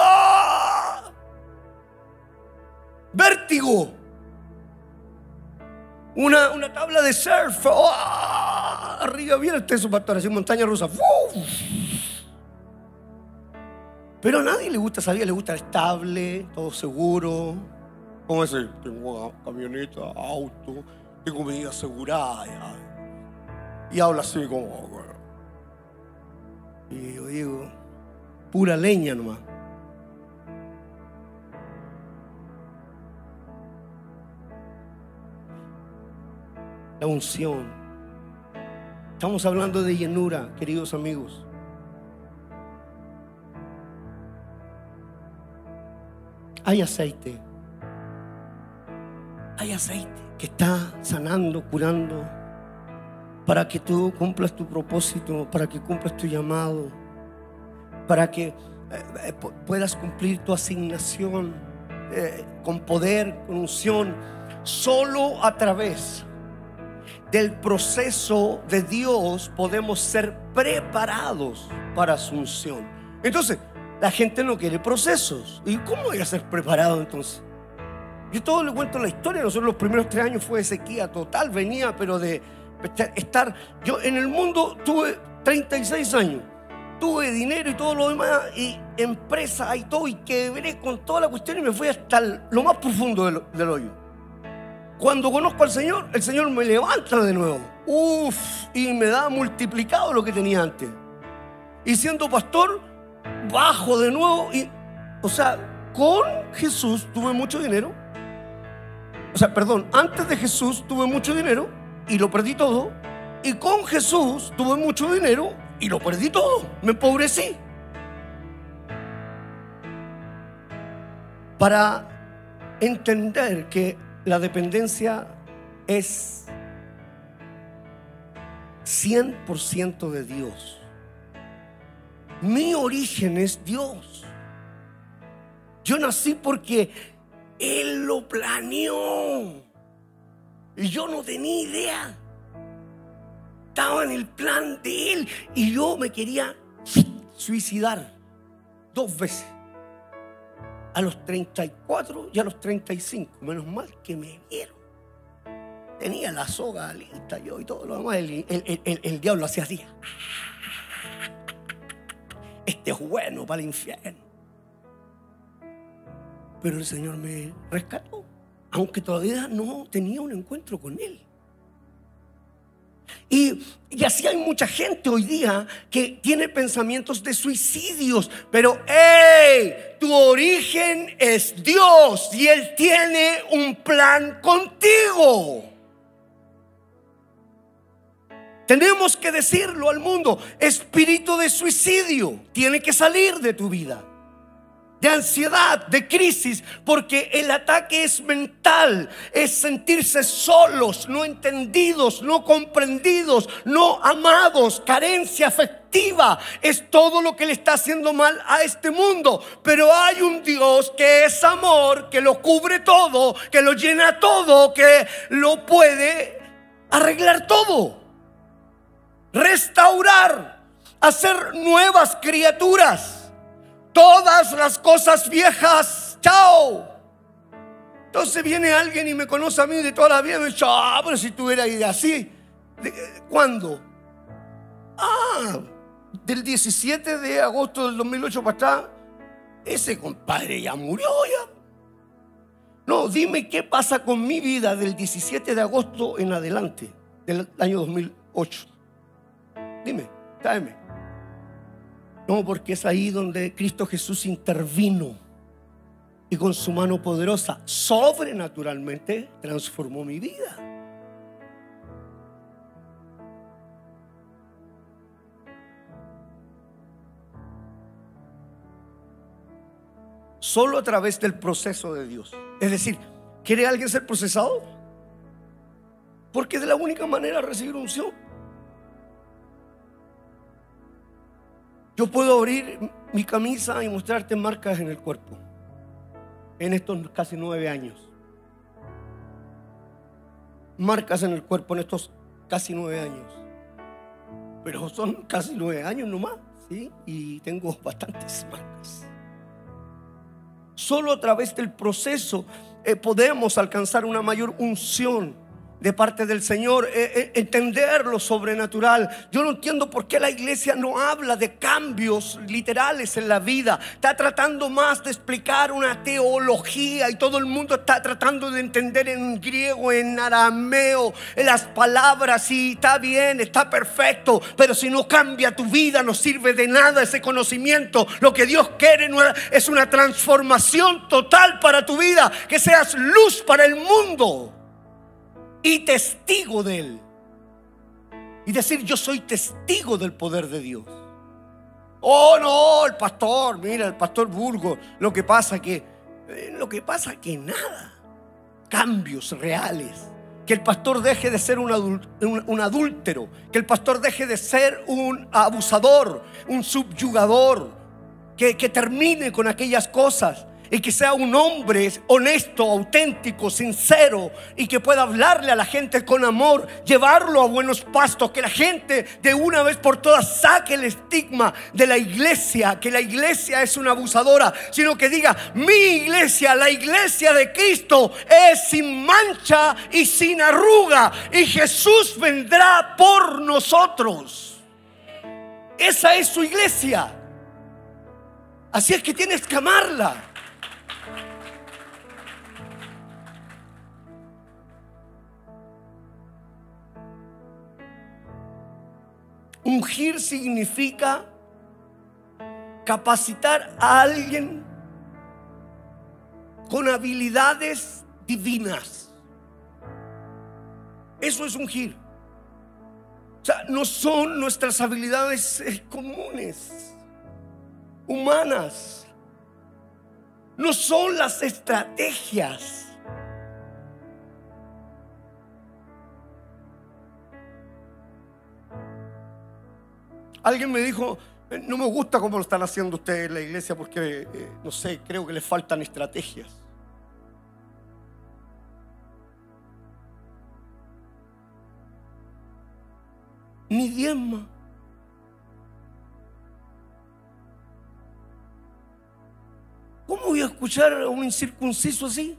Vértigo. Una, una tabla de surf. ¡Oh! Arriba viene usted su pastor, así montaña rusa. Pero a nadie le gusta salir, le gusta estable, todo seguro. ¿Cómo es? Tengo camioneta, auto, tengo mi vida asegurada. Y habla así como. Y yo digo, pura leña nomás. La unción. Estamos hablando de llenura, queridos amigos. Hay aceite. Hay aceite que está sanando, curando para que tú cumplas tu propósito, para que cumplas tu llamado, para que eh, eh, puedas cumplir tu asignación eh, con poder, con unción, solo a través del proceso de Dios podemos ser preparados para su unción. Entonces, la gente no quiere procesos. ¿Y cómo voy a ser preparado entonces? Yo todo le cuento la historia. Nosotros los primeros tres años fue sequía total. Venía, pero de, estar, yo en el mundo tuve 36 años, tuve dinero y todo lo demás, y empresa y todo, y quebré con toda la cuestión y me fui hasta lo más profundo del, del, hoyo. Cuando conozco al Señor, el Señor me levanta de nuevo. Uf, y me da multiplicado lo que tenía antes. Y siendo pastor, bajo de nuevo. Y, o sea, con Jesús tuve mucho dinero. O sea, perdón, antes de Jesús tuve mucho dinero y lo perdí todo. Y con Jesús tuve mucho dinero y lo perdí todo. Me empobrecí. Para entender que la dependencia es 100% de Dios. Mi origen es Dios. Yo nací porque Él lo planeó. Y yo no tenía idea. Estaba en el plan de él y yo me quería suicidar dos veces. A los 34 y a los 35. Menos mal que me vieron. Tenía la soga lista yo y todo lo demás. El, el diablo hacía así. Este es bueno para el infierno. Pero el Señor me rescató aunque todavía no tenía un encuentro con Él. Y, y, así hay mucha gente hoy día que tiene pensamientos de suicidios, pero hey, tu origen es Dios y Él tiene un plan contigo. Tenemos que decirlo al mundo, espíritu de suicidio tiene que salir de tu vida de ansiedad, de crisis, porque el ataque es mental, es sentirse solos, no entendidos, no comprendidos, no amados, carencia afectiva, es todo lo que le está haciendo mal a este mundo. Pero hay un Dios que es amor, que lo cubre todo, que lo llena todo, que lo puede arreglar todo, restaurar, hacer nuevas criaturas todas las cosas viejas, chao. Entonces viene alguien y me conoce a mí de toda la vida y me dice, ah, pero si tú eras así, ¿cuándo? Ah, del 17 de agosto del 2008 para atrás, ese compadre ya murió ya. No, dime qué pasa con mi vida del 17 de agosto en adelante, del año 2008. Dime, tráeme. No, porque es ahí donde Cristo Jesús intervino y con su mano poderosa, sobrenaturalmente, transformó mi vida. Solo a través del proceso de Dios. Es decir, ¿quiere alguien ser procesado? Porque es la única manera de recibir unción. Yo puedo abrir mi camisa y mostrarte marcas en el cuerpo en estos casi nueve años. Marcas en el cuerpo en estos casi nueve años. Pero son casi nueve años nomás, ¿sí? Y tengo (laughs) bastantes marcas. Solo a través del proceso eh, podemos alcanzar una mayor unción de parte del Señor, eh, eh, entender lo sobrenatural. Yo no entiendo por qué la iglesia no habla de cambios literales en la vida. Está tratando más de explicar una teología y todo el mundo está tratando de entender en griego, en arameo, las palabras y está bien, está perfecto, pero si no cambia tu vida no sirve de nada ese conocimiento. Lo que Dios quiere es una transformación total para tu vida, que seas luz para el mundo y testigo de Él. Y decir, yo soy testigo del poder de Dios. Oh, no, el pastor, mira, el pastor Burgo, lo que pasa que, eh, lo que pasa que nada, cambios reales. Que el pastor deje de ser un, un adúltero, que el pastor deje de ser un abusador, un subyugador, que, que termine con aquellas cosas y que sea un hombre honesto, auténtico, sincero y que pueda hablarle a la gente con amor, llevarlo a buenos pastos, que la gente de una vez por todas saque el estigma de la iglesia, que la iglesia es una abusadora, sino que diga, mi iglesia, la iglesia de Cristo es sin mancha y sin arruga y Jesús vendrá por nosotros. Esa es su iglesia. Así es que tienes que amarla. Ungir significa capacitar a alguien con habilidades divinas. Eso es ungir. O sea, no son nuestras habilidades eh, comunes, humanas. No son las estrategias Alguien me dijo, eh, no me gusta cómo lo están haciendo ustedes en la iglesia porque, eh, no sé, creo que les faltan estrategias. Ni diezma. ¿Cómo voy a escuchar a un incircunciso así?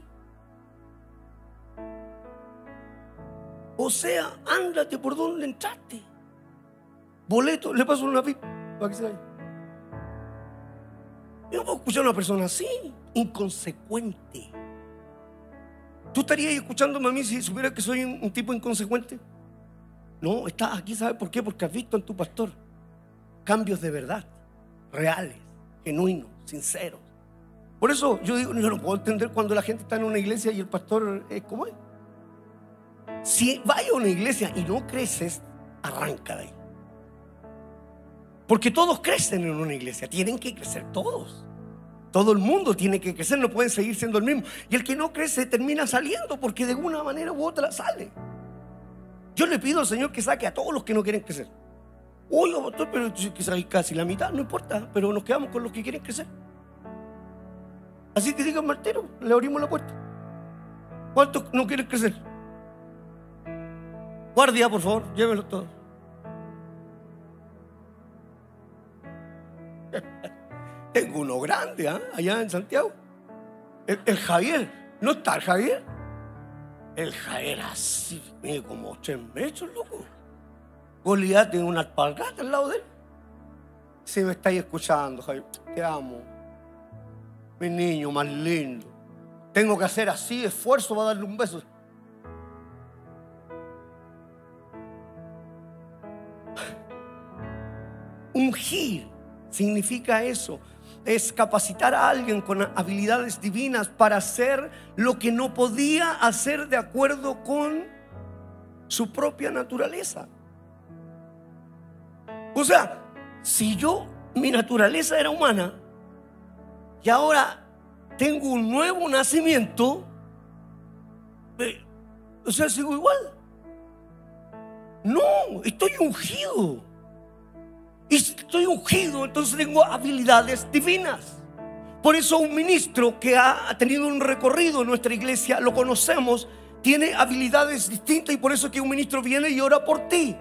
O sea, ándate por donde entraste boleto, le paso una pipa para que se vaya. Yo no puedo escuchar a una persona así, inconsecuente. ¿Tú estarías escuchándome a mí si supieras que soy un, tipo inconsecuente? No, estás aquí, ¿sabes por qué? Porque has visto en tu pastor cambios de verdad, reales, genuinos, sinceros. Por eso yo digo, yo no puedo entender cuando la gente está en una iglesia y el pastor es como él. Si vaya a una iglesia y no creces, arranca de ahí. Porque todos crecen en una iglesia, tienen que crecer todos. Todo el mundo tiene que crecer, no pueden seguir siendo el mismo. Y el que no crece termina saliendo porque de una manera u otra sale. Yo le pido al Señor que saque a todos los que no quieren crecer. Oye, pastor, pero que salga casi la mitad, no importa, pero nos quedamos con los que quieren crecer. Así que digan, Martero, le abrimos la puerta. ¿Cuántos no quieren crecer? Guardia, por favor, llévenlos todos. (laughs) Tengo uno grande, ¿ah? allá en Santiago. El, Javier, ¿no está el Javier? El Javier así, como tres metros, loco. Goliat tiene una alpargata al lado de él. si me estáis escuchando, Javier, te amo. Mi niño más lindo. Tengo que hacer así esfuerzo para darle un beso. Ungir significa eso. Es capacitar a alguien con habilidades divinas para hacer lo que no podía hacer de acuerdo con su propia naturaleza. O sea, si yo, mi naturaleza era humana y ahora tengo un nuevo nacimiento, eh, o sea, sigo igual. No, estoy ungido. Y estoy ungido, entonces tengo habilidades divinas. Por eso un ministro que ha tenido un recorrido en nuestra iglesia, lo conocemos, tiene habilidades distintas y por eso que un ministro viene y ora por ti.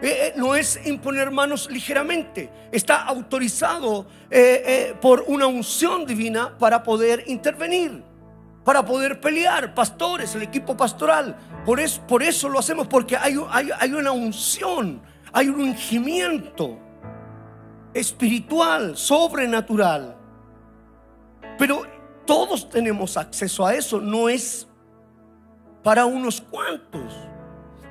Eh, eh, no es imponer manos ligeramente, está autorizado eh, por una unción divina para poder intervenir, para poder pelear, pastores, el equipo pastoral. Por eso, por eso lo hacemos, porque hay, hay, hay una unción, hay un ungimiento espiritual, sobrenatural. Pero todos tenemos acceso a eso, no es para unos cuantos.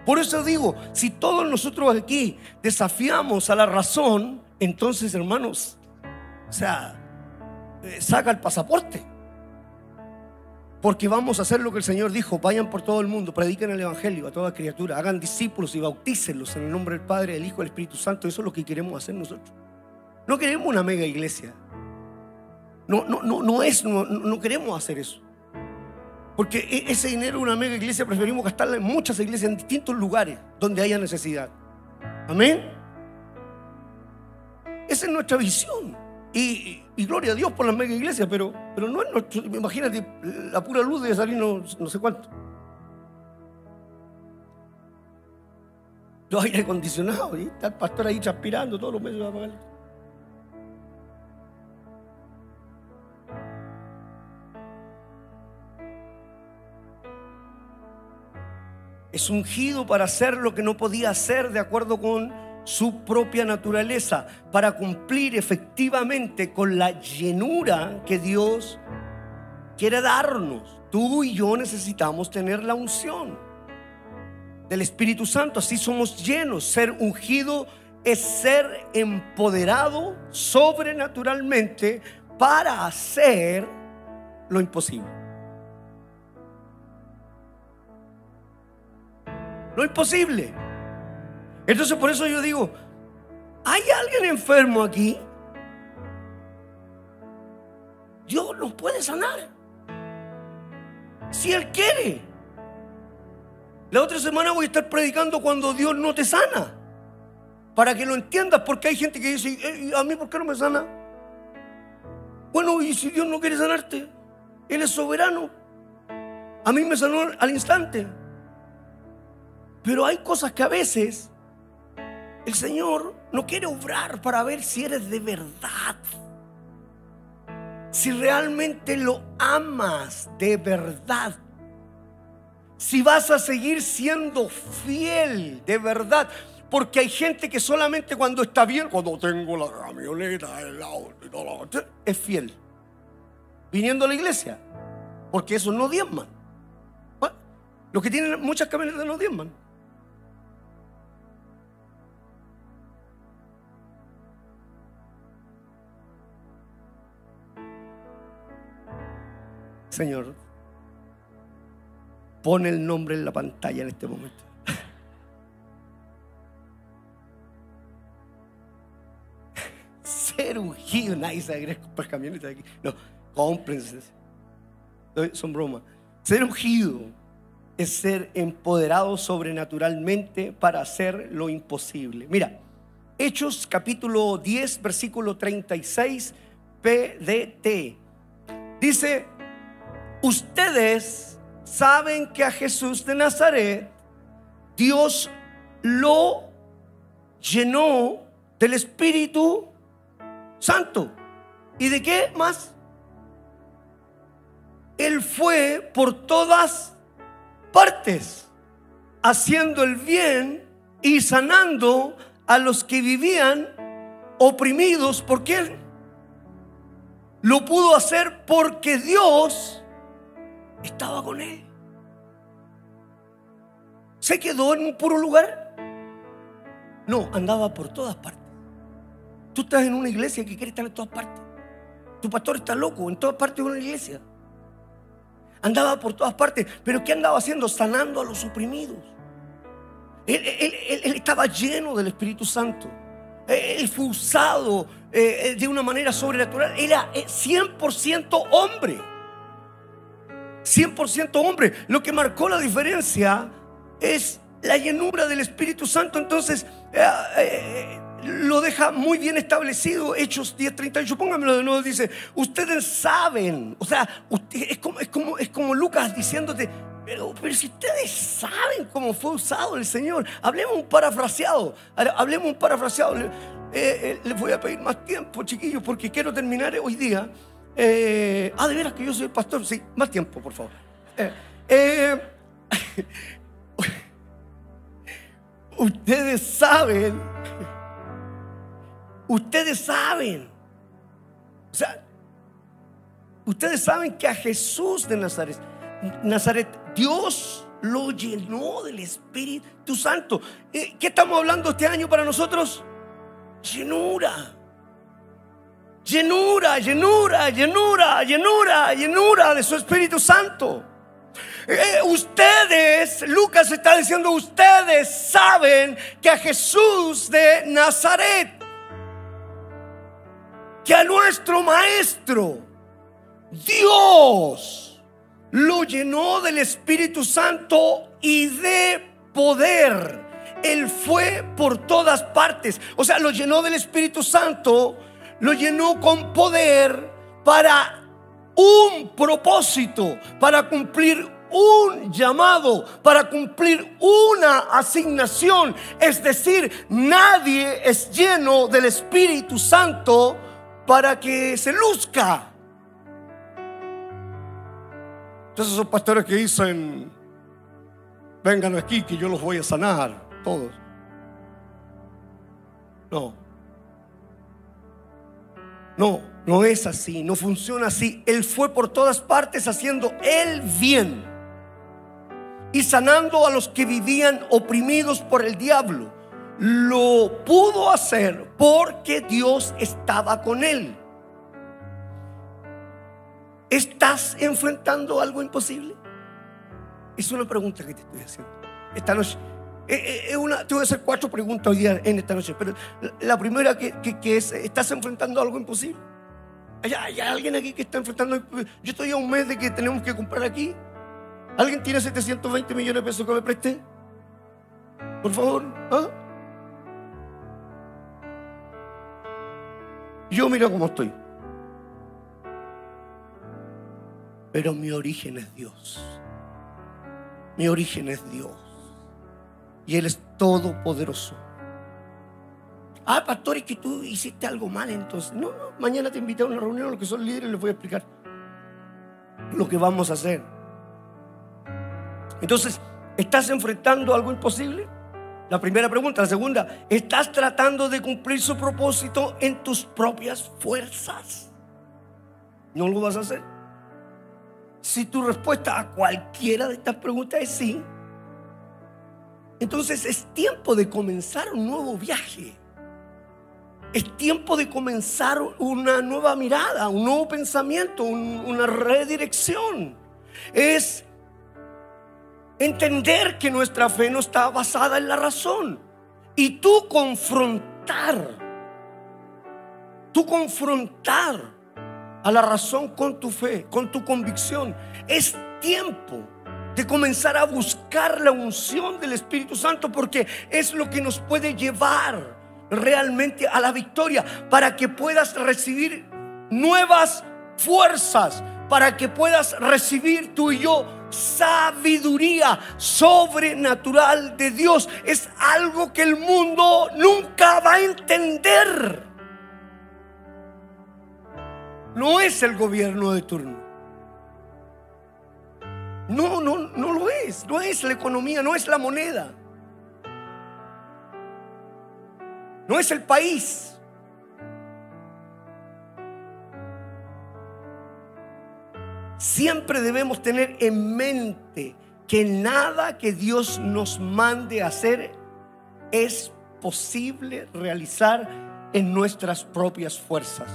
Por eso digo, si todos nosotros aquí desafiamos a la razón, entonces hermanos, o sea, eh, saca el pasaporte. Porque vamos a hacer lo que el Señor dijo, vayan por todo el mundo, prediquen el Evangelio a toda criatura, hagan discípulos y bautícenlos en el nombre del Padre, del Hijo y del Espíritu Santo. Eso es lo que queremos hacer nosotros. No queremos una mega iglesia. No, no, no, no es, no, queremos hacer eso. Porque e, ese dinero, una mega iglesia, preferimos gastarla en muchas iglesias, en distintos lugares donde haya necesidad. Amén. Esa es nuestra visión. Y, gloria a Dios por las mega iglesias, pero, pero no es nuestro. Imagínate, la pura luz de salir no, no sé cuánto. Los aire acondicionados, y está el pastor ahí transpirando todos los meses va a pagar. Es ungido para hacer lo que no podía hacer de acuerdo con su propia naturaleza, para cumplir efectivamente con la llenura que Dios quiere darnos. Tú y yo necesitamos tener la unción del Espíritu Santo, así somos llenos. Ser ungido es ser empoderado sobrenaturalmente para hacer lo imposible. No es posible. Entonces por eso yo digo, ¿hay alguien enfermo aquí? Dios nos puede sanar. Si Él quiere. La otra semana voy a estar predicando cuando Dios no te sana. Para que lo entiendas, porque hay gente que dice, eh, ¿a mí por qué no me sana? Bueno, y si Dios no quiere sanarte, Él es soberano. A mí me sanó al instante. Pero hay cosas que a veces el Señor no quiere obrar para ver si eres de verdad. Si realmente lo amas de verdad. Si vas a seguir siendo fiel de verdad. Porque hay gente que solamente cuando está bien, cuando tengo la camioneta, el auto, es fiel. Viniendo a la iglesia. Porque eso no diezman. Los que tienen muchas camionetas no diezman. Señor, pone el nombre en la pantalla en este momento. (laughs) Ser ungido, nadie se agrega comprar camionetas aquí. No, cómprense. Son bromas. Ser ungido es ser empoderado sobrenaturalmente para hacer lo imposible. Mira, Hechos capítulo 10, versículo 36, PDT. Dice, ustedes saben que a Jesús de Nazaret Dios lo llenó del Espíritu Santo. ¿Y de qué más? Él fue por todas partes, haciendo el bien y sanando a los que vivían oprimidos. ¿Por qué? Lo pudo hacer porque Dios estaba con él. ¿Se quedó en un puro lugar? No, andaba por todas partes. Tú estás en una iglesia que quiere estar en todas partes. Tu pastor está loco, en todas partes de una iglesia. Andaba por todas partes, pero ¿qué andaba haciendo? Sanando a los oprimidos. Él, estaba lleno del Espíritu Santo. Él fue usado eh, de una manera sobrenatural. Era 100% eh, hombre. 100% hombre. Lo que marcó la diferencia es la llenura del Espíritu Santo. Entonces, eh, lo deja muy bien establecido. Hechos 10:38, póngamelo de nuevo, dice, ustedes saben, o sea, es, como, es, como, es como Lucas diciéndote, pero, pero si ustedes saben cómo fue usado el Señor, hablemos un parafraseado, hablemos un parafraseado. Eh, eh, les voy a pedir más tiempo, chiquillos, porque quiero terminar hoy día. Eh, ah, de veras que yo soy el pastor, sí, más tiempo, por favor. (laughs) ustedes saben Ustedes saben. O sea, ustedes saben que a Jesús de Nazaret, Nazaret, Dios lo llenó del Espíritu Santo. Eh, ¿Qué estamos hablando este año para nosotros? Llenura. Llenura, llenura, llenura, llenura, llenura de su Espíritu Santo. Eh, ustedes, Lucas está diciendo, ustedes saben que a Jesús de Nazaret que a nuestro Maestro, Dios, lo llenó del Espíritu Santo y de poder. Él fue por todas partes. O sea, lo llenó del Espíritu Santo, lo llenó con poder para un propósito, para cumplir un llamado, para cumplir una asignación. Es decir, nadie es lleno del Espíritu Santo para que se luzca. Entonces esos pastores que dicen, vengan aquí que yo los voy a sanar, todos. No. No, no es así, no funciona así. Él fue por todas partes haciendo el bien y sanando a los que vivían oprimidos por el diablo lo pudo hacer porque Dios estaba con él. ¿Estás enfrentando algo imposible? Es una pregunta que te estoy haciendo. Esta noche. Eh, eh, es una, te voy a hacer cuatro preguntas hoy día en esta noche. Pero la primera que, es, ¿estás enfrentando algo imposible? ¿Hay, alguien aquí que está enfrentando? Yo estoy a un mes de que tenemos que comprar aquí. ¿Alguien tiene 720 millones de pesos que me preste? Por favor. ¿ah? Yo miro cómo estoy. Pero mi origen es Dios. Mi origen es Dios. Y Él es todopoderoso. Ah, pastor, es que tú hiciste algo mal entonces. No, no, mañana te invito a una reunión, los que son líderes les voy a explicar lo que vamos a hacer. Entonces, ¿estás enfrentando algo imposible? La primera pregunta. La segunda, ¿estás tratando de cumplir su propósito en tus propias fuerzas? ¿No lo vas a hacer? Si tu respuesta a cualquiera de estas preguntas es sí, entonces es tiempo de comenzar un nuevo viaje. Es tiempo de comenzar una nueva mirada, un nuevo pensamiento, una redirección. Es Entender que nuestra fe no está basada en la razón. Y tú confrontar, tú confrontar a la razón con tu fe, con tu convicción. Es tiempo de comenzar a buscar la unción del Espíritu Santo porque es lo que nos puede llevar realmente a la victoria para que puedas recibir nuevas fuerzas, para que puedas recibir tú y yo sabiduría sobrenatural de Dios. Es algo que el mundo nunca va a entender. No es el gobierno de turno. No, no, no lo es. No es la economía, no es la moneda. No es el país. Siempre debemos tener en mente que nada que Dios nos mande hacer es posible realizar en nuestras propias fuerzas.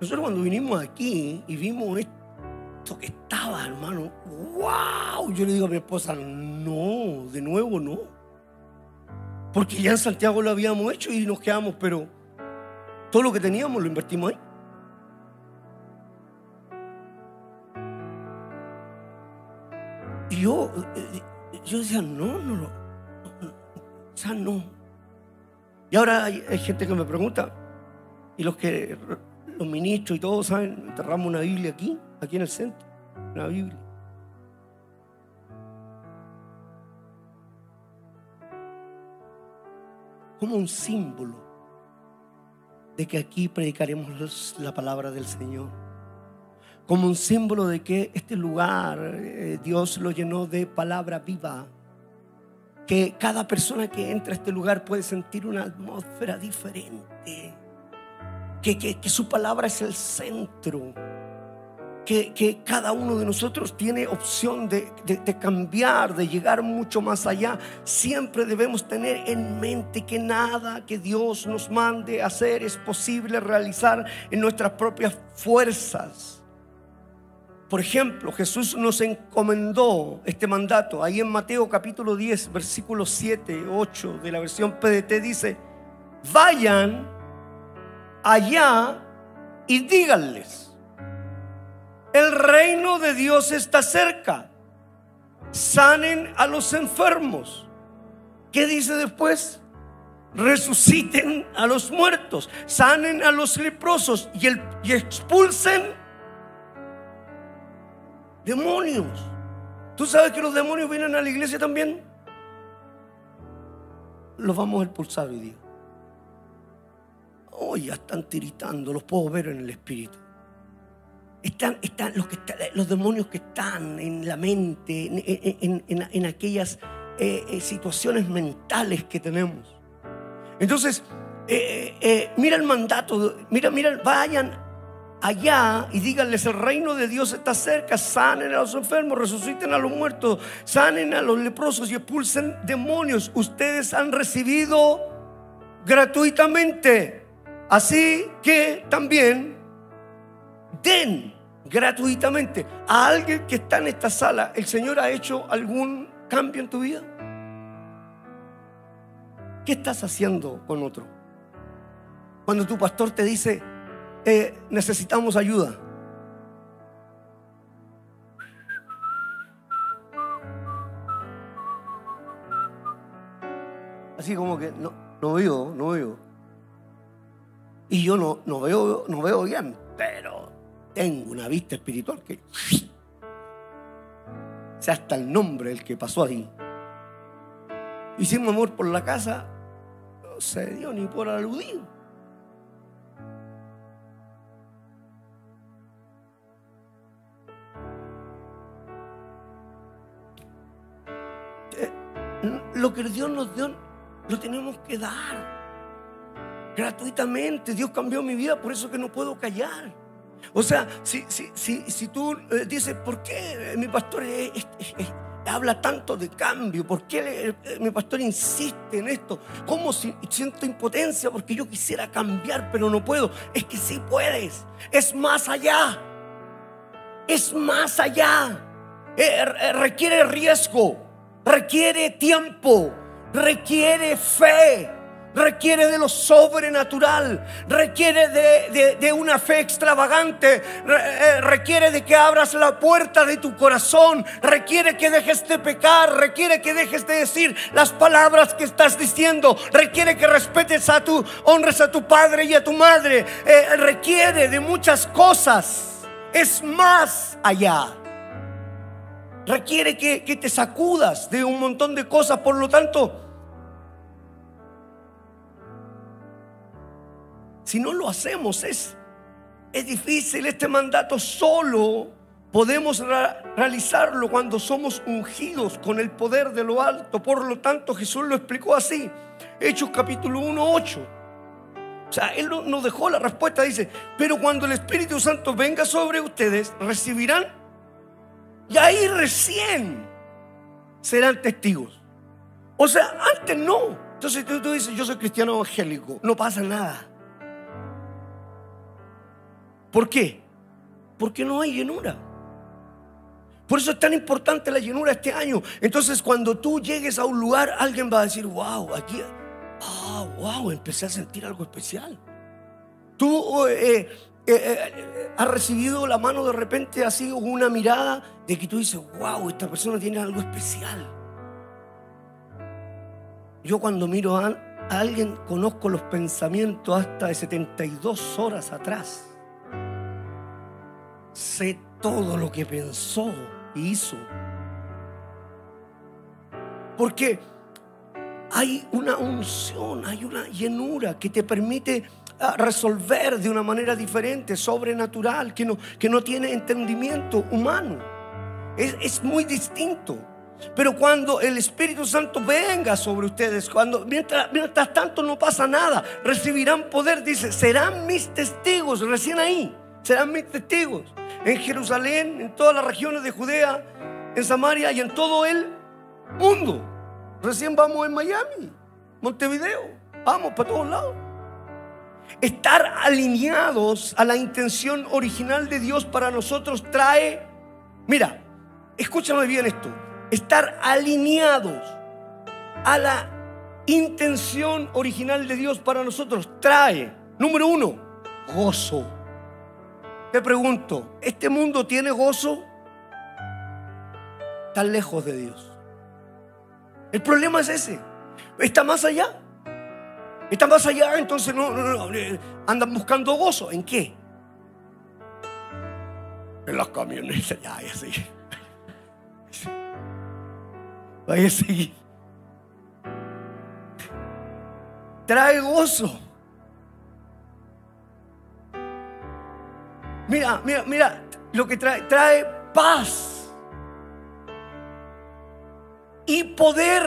Nosotros cuando vinimos aquí y vimos esto, que estaba, hermano, wow, yo le digo a mi esposa, no, de nuevo no. Porque ya en Santiago lo habíamos hecho y nos quedamos, pero todo lo que teníamos lo invertimos ahí. Y yo, eh, yo decía, no, no, no, o sea, no. Y ahora hay, gente que me pregunta, y los que, los ministros y todos saben, enterramos una Biblia aquí, aquí en el centro, una Biblia. Como un símbolo de que aquí predicaremos la palabra del Señor. Como un símbolo de que este lugar eh, Dios lo llenó de palabra viva. Que cada persona que entra a este lugar puede sentir una atmósfera diferente. Que, su palabra es el centro que, cada uno de nosotros tiene opción de, cambiar, de llegar mucho más allá, siempre debemos tener en mente que nada que Dios nos mande hacer es posible realizar en nuestras propias fuerzas. Por ejemplo, Jesús nos encomendó este mandato. Ahí en Mateo capítulo 10, versículo 7, 8 de la versión PDT dice, vayan allá y díganles el reino de Dios está cerca. Sanen a los enfermos. ¿Qué dice después? Resuciten a los muertos, sanen a los leprosos y, y expulsen demonios. ¿Tú sabes que los demonios vienen a la iglesia también? Los vamos a expulsar hoy día. Hoy ya están tiritando, los puedo ver en el espíritu. Están, están, los, que los demonios que están en la mente, en, aquellas eh, eh, situaciones mentales que tenemos. Entonces, eh, mira el mandato, mira, mira, vayan allá y díganles, el reino de Dios está cerca, sanen a los enfermos, resuciten a los muertos, sanen a los leprosos y expulsen demonios. Ustedes han recibido gratuitamente. Así que también den gratuitamente a alguien que está en esta sala. ¿El Señor ha hecho algún cambio en tu vida? ¿Qué estás haciendo con otro? Cuando tu pastor te dice, eh, necesitamos ayuda. Así como que no, no veo, no veo. Y yo no, no veo, no veo bien, pero tengo una vista espiritual que sea hasta el nombre el que pasó ahí. Hicimos amor por la casa, no se dio ni por aludido. Eh, lo que Dios nos dio lo tenemos que dar gratuitamente. Dios cambió mi vida, por eso que no puedo callar. O sea, si, si, si, si tú eh, dices, ¿por qué mi pastor habla tanto de cambio? ¿Por qué eh, mi pastor insiste en esto? ¿Cómo siento impotencia porque yo quisiera cambiar pero no puedo? Es que sí puedes. Es más allá. Es más allá. Eh, requiere riesgo. Requiere tiempo. Requiere fe requiere de lo sobrenatural, requiere de, una fe extravagante, eh, requiere de que abras la puerta de tu corazón, requiere que dejes de pecar, requiere que dejes de decir las palabras que estás diciendo, requiere que respetes a tu, honres a tu padre y a tu madre, eh, requiere de muchas cosas, es más allá requiere que, que, te sacudas de un montón de cosas. Por lo tanto, Si no lo hacemos, es, es difícil este mandato solo. Podemos realizarlo cuando somos ungidos con el poder de lo alto. Por lo tanto, Jesús lo explicó así. Hechos capítulo 1, 8. sea, Él nos dejó la respuesta, dice, pero cuando el Espíritu Santo venga sobre ustedes, recibirán, y ahí recién serán testigos. O sea, antes no. Entonces tú, tú dices, yo soy cristiano evangélico, no pasa nada. ¿Por qué? Porque no hay llenura. Por eso es tan importante la llenura este año. Entonces, cuando tú llegues a un lugar, alguien va a decir, wow, aquí, ah, wow, empecé a sentir algo especial. Tú eh, eh, eh, has recibido la mano de repente así una mirada de que tú dices, wow, esta persona tiene algo especial. Yo cuando miro a alguien conozco los pensamientos hasta de 72 horas atrás. Sé todo lo que pensó y hizo. Porque hay una unción, hay una llenura que te permite ah, resolver de una manera diferente, sobrenatural, que no, que no tiene entendimiento humano. Es, es muy distinto. Pero cuando el Espíritu Santo venga sobre ustedes, cuando mientras, mientras tanto no pasa nada, recibirán poder, dice, serán mis testigos, recién ahí, serán mis testigos en Jerusalén, en todas las regiones de Judea, en Samaria y en todo el mundo. Recién vamos en Miami, Montevideo, vamos para todos lados. Estar alineados a la intención original de Dios para nosotros trae, mira, escúchame bien esto, estar alineados a la intención original de Dios para nosotros trae, número uno, gozo. Te pregunto, ¿este mundo tiene gozo? Tan lejos de Dios. El problema es ese. Está más allá. Está más allá, entonces no, no, no, eh, andan buscando gozo. ¿En qué? En las camionetas. Ya, ya seguir. Vaya a seguir. Trae gozo. Mira, mira, mira, lo que trae, trae paz y poder.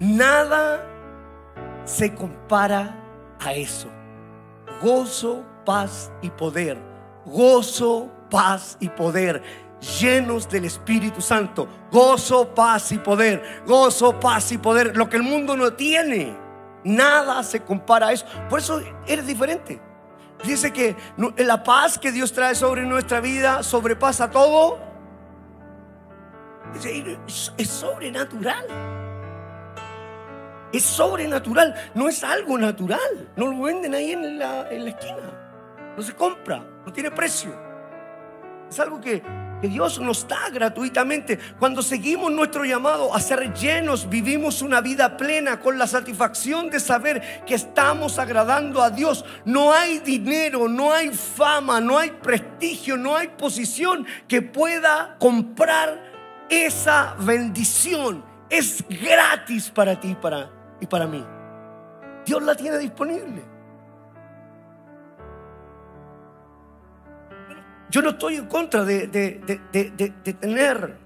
Nada se compara a eso. Gozo, paz y poder. Gozo, paz y poder. Llenos del Espíritu Santo. Gozo, paz y poder. Gozo, paz y poder. Lo que el mundo no tiene. Nada se compara a eso. Por eso eres diferente. Dice que la paz que Dios trae sobre nuestra vida sobrepasa todo. Es sobrenatural. Es sobrenatural. No es algo natural. No lo venden ahí en la, en la esquina. No se compra. No tiene precio. Es algo que que Dios nos da gratuitamente. Cuando seguimos nuestro llamado a ser llenos, vivimos una vida plena con la satisfacción de saber que estamos agradando a Dios. No hay dinero, no hay fama, no hay prestigio, no hay posición que pueda comprar esa bendición. Es gratis para ti para, y para mí. Dios la tiene disponible. Yo no estoy en contra de, tener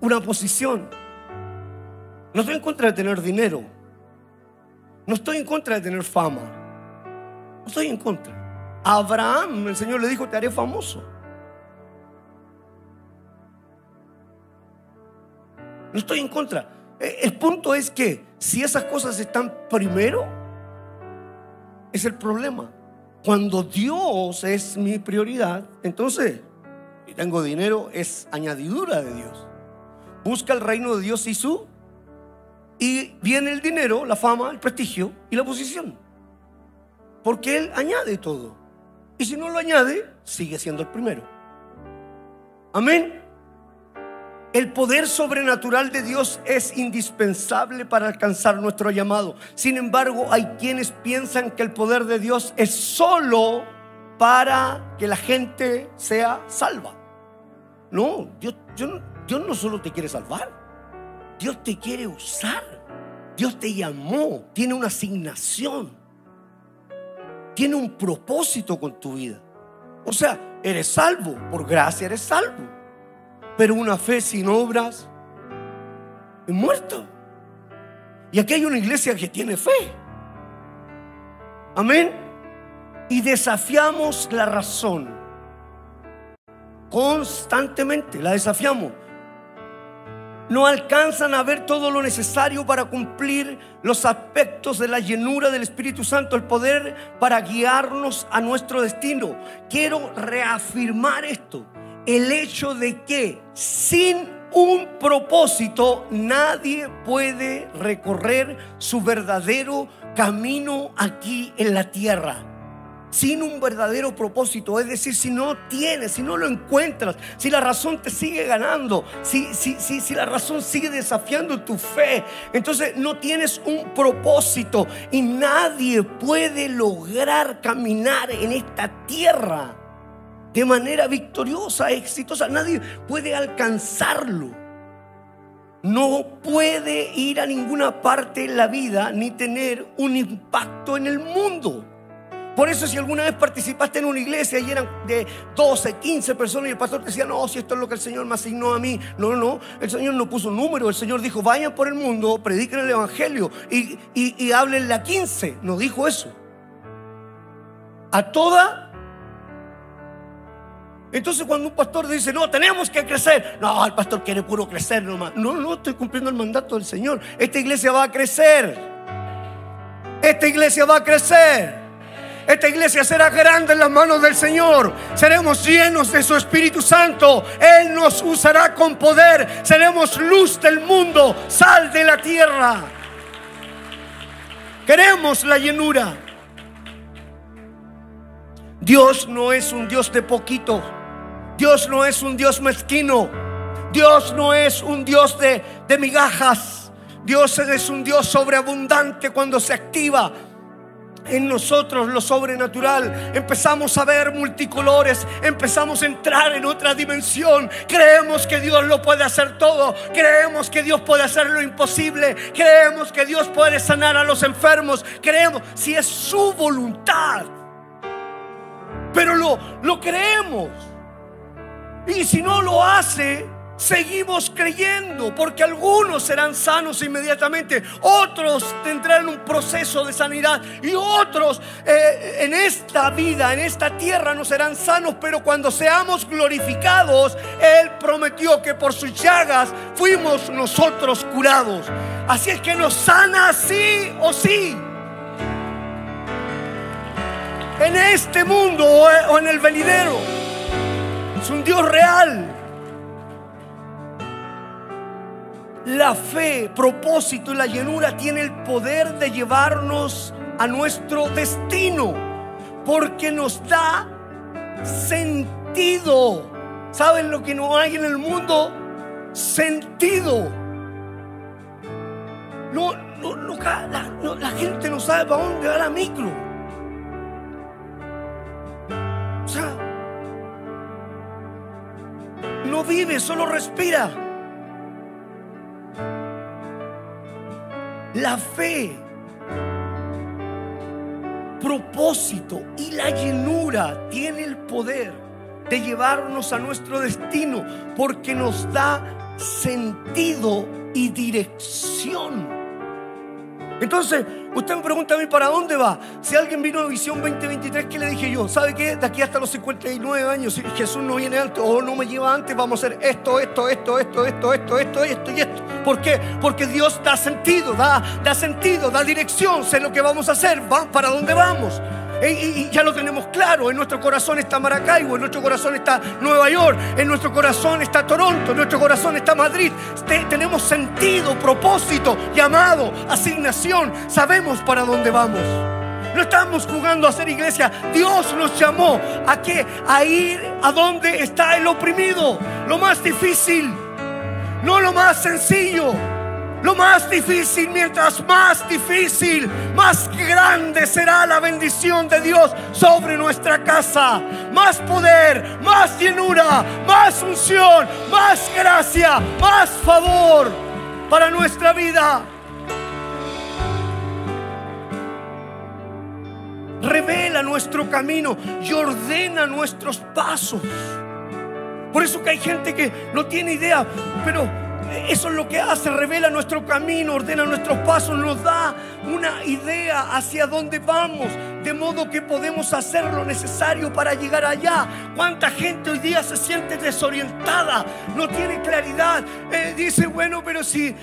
una posición. No estoy en contra de tener dinero. No estoy en contra de tener fama. No estoy en contra. A Abraham el Señor le dijo, te haré famoso. No estoy en contra. E, el punto es que si esas cosas están primero, es el problema. Cuando Dios es mi prioridad, entonces, si tengo dinero, es añadidura de Dios. Busca el reino de Dios y su. Y viene el dinero, la fama, el prestigio y la posición. Porque Él añade todo. Y si no lo añade, sigue siendo el primero. Amén. El poder sobrenatural de Dios es indispensable para alcanzar nuestro llamado. Sin embargo, hay quienes piensan que el poder de Dios es solo para que la gente sea salva. No, Dios, Dios no solo te quiere salvar, Dios te quiere usar. Dios te llamó, tiene una asignación, tiene un propósito con tu vida. O sea, eres salvo, por gracia eres salvo. Pero una fe sin obras es muerto. Y aquí hay una iglesia que tiene fe. Amén. Y desafiamos la razón. Constantemente la desafiamos no alcanzan a ver todo lo necesario para cumplir los aspectos de la llenura del Espíritu Santo, el poder para guiarnos a nuestro destino. Quiero reafirmar esto, el hecho de que sin un propósito nadie puede recorrer su verdadero camino aquí en la tierra sin un verdadero propósito. Es decir, si no tienes, si no lo encuentras, si la razón te sigue ganando, si, si, si, si la razón sigue desafiando tu fe, entonces no tienes un propósito y nadie puede lograr caminar en esta tierra de manera victoriosa, exitosa. Nadie puede alcanzarlo. No puede ir a ninguna parte en la vida ni tener un impacto en el mundo. Por eso si alguna vez participaste en una iglesia y eran de 12, 15 personas y el pastor te decía, no, si esto es lo que el Señor me asignó a mí. No, no, no. El Señor no puso un número. El Señor dijo, vayan por el mundo, prediquen el Evangelio y, y, háblenle a 15. No dijo eso. A toda entonces cuando un pastor dice, no, tenemos que crecer, no, el pastor quiere puro crecer nomás. No, no, estoy cumpliendo el mandato del Señor. Esta iglesia va a crecer. Esta iglesia va a crecer. Esta iglesia será grande en las manos del Señor. Seremos llenos de su Espíritu Santo. Él nos usará con poder. Seremos luz del mundo, sal de la tierra. Queremos la llenura. Dios no es un Dios de poquito. Dios no es un Dios mezquino. Dios no es un Dios de, de migajas. Dios es un Dios sobreabundante cuando se activa en nosotros lo sobrenatural. Empezamos a ver multicolores, empezamos a entrar en otra dimensión. Creemos que Dios lo puede hacer todo. Creemos que Dios puede hacer lo imposible. Creemos que Dios puede sanar a los enfermos. Creemos si es su voluntad. Pero lo, lo creemos. Y si no lo hace, seguimos creyendo, porque algunos serán sanos inmediatamente, otros tendrán un proceso de sanidad y otros eh, en esta vida, en esta tierra no serán sanos, pero cuando seamos glorificados, Él prometió que por sus llagas fuimos nosotros curados. Así es que nos sana sí o sí. En este mundo o en el venidero. Es un Dios real. La fe, propósito y la llenura tiene el poder de llevarnos a nuestro destino, porque nos da sentido. ¿Saben lo que no hay en el mundo? Sentido. No, la, gente no sabe para dónde va la micro. O sea, no vive, solo respira. La fe, propósito y la llenura tiene el poder de llevarnos a nuestro destino porque nos da sentido y dirección. Entonces, usted me pregunta a mí para dónde va. Si alguien vino a Visión 2023, ¿qué le dije yo? ¿Sabe qué? De aquí hasta los 59 años, si Jesús no viene antes o no me lleva antes, vamos a hacer esto, esto, esto, esto, esto, esto, esto, esto y esto. ¿Por qué? Porque Dios da sentido, da, da sentido, da dirección, sé lo que vamos a hacer, va para dónde vamos. Y, ya lo tenemos claro, en nuestro corazón está Maracaibo, en nuestro corazón está Nueva York, en nuestro corazón está Toronto, en nuestro corazón está Madrid. tenemos sentido, propósito, llamado, asignación, sabemos para dónde vamos. No estamos jugando a ser iglesia. Dios nos llamó a qué? A ir a donde está el oprimido. Lo más difícil, no lo más sencillo. Lo más difícil, mientras más difícil, más grande será la bendición de Dios sobre nuestra casa. Más poder, más llenura, más unción, más gracia, más favor para nuestra vida. Revela nuestro camino y ordena nuestros pasos. Por eso que hay gente que no tiene idea, pero Eso es lo que hace, revela nuestro camino, ordena nuestros pasos, nos da una idea hacia dónde vamos, de modo que podemos hacer lo necesario para llegar allá. ¿Cuánta gente hoy día se siente desorientada? No tiene claridad. Eh, dice, bueno, pero si,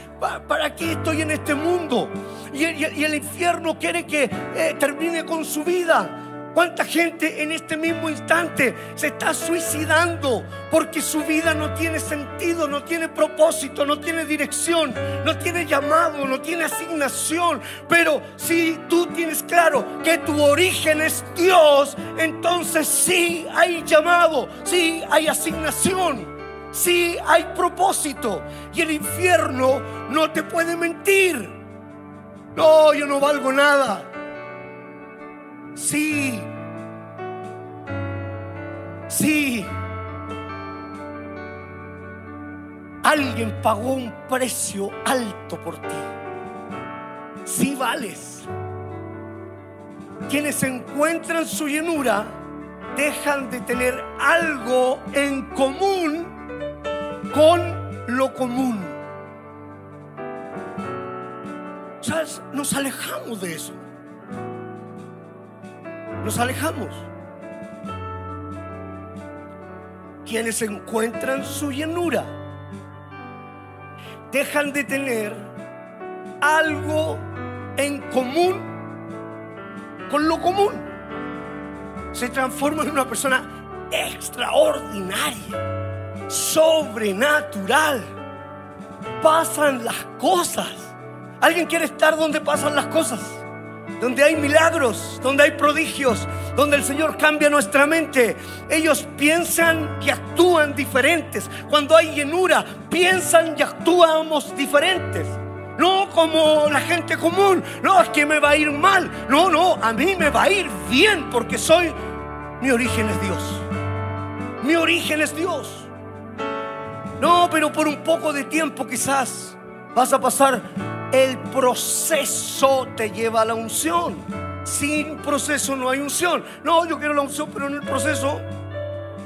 ¿para qué estoy en este mundo? Y, el infierno quiere que eh, termine con su vida. ¿Cuánta gente en este mismo instante se está suicidando porque su vida no tiene sentido, no tiene propósito, no tiene dirección, no tiene llamado, no tiene asignación? Pero si tú tienes claro que tu origen es Dios, entonces sí hay llamado, sí hay asignación, sí hay propósito. Y el infierno no te puede mentir. No, yo no valgo nada. Sí, sí. Alguien pagó un precio alto por ti. Sí vales. Quienes encuentran su llenura dejan de tener algo en común con lo común. ¿Sabes? Nos alejamos de eso nos alejamos. Quienes encuentran su llenura dejan de tener algo en común con lo común. Se transforman en una persona extraordinaria, sobrenatural. Pasan las cosas. ¿Alguien quiere estar donde pasan las cosas? Donde hay milagros, donde hay prodigios, donde el Señor cambia nuestra mente. Ellos piensan y actúan diferentes. Cuando hay llenura, piensan y actuamos diferentes. No como la gente común. No, es que me va a ir mal. No, no, a mí me va a ir bien porque soy... Mi origen es Dios. Mi origen es Dios. No, pero por un poco de tiempo quizás vas a pasar el proceso te lleva a la unción. Sin proceso no hay unción. No, yo quiero la unción, pero en el proceso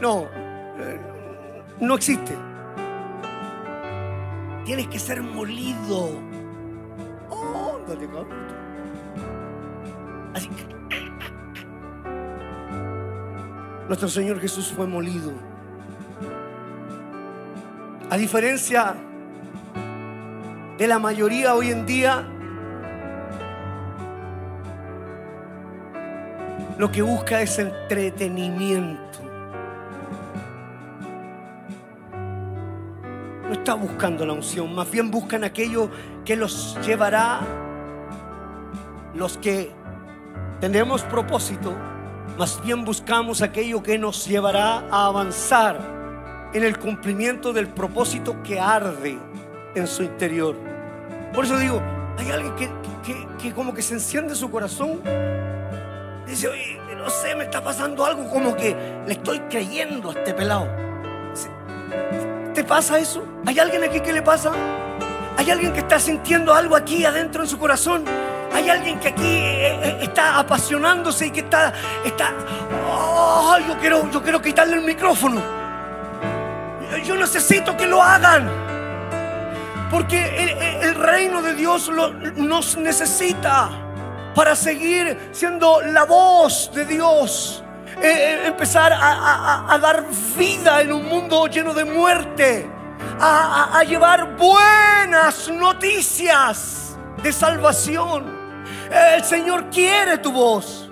no, eh, no existe. Tienes que ser molido. Oh, Así Nuestro Señor Jesús fue molido. A diferencia de la mayoría hoy en día lo que busca es entretenimiento. No está buscando la unción, más bien buscan aquello que los llevará, los que tenemos propósito, más bien buscamos aquello que nos llevará a avanzar en el cumplimiento del propósito que arde en su interior. Por eso digo, hay alguien que, como que se enciende su corazón. Dice, oye, no sé, me está pasando algo como que le estoy creyendo a este pelado. ¿Te pasa eso? ¿Hay alguien aquí que le pasa? ¿Hay alguien que está sintiendo algo aquí adentro en su corazón? Hay alguien que aquí eh, eh, está apasionándose y que está, está, oh, yo quiero, yo quiero quitarle el micrófono. Yo necesito que lo hagan. Porque el, reino de Dios nos necesita para seguir siendo la voz de Dios. Eh, eh, empezar a, dar vida en un mundo lleno de muerte. a llevar buenas noticias de salvación. El Señor quiere tu voz.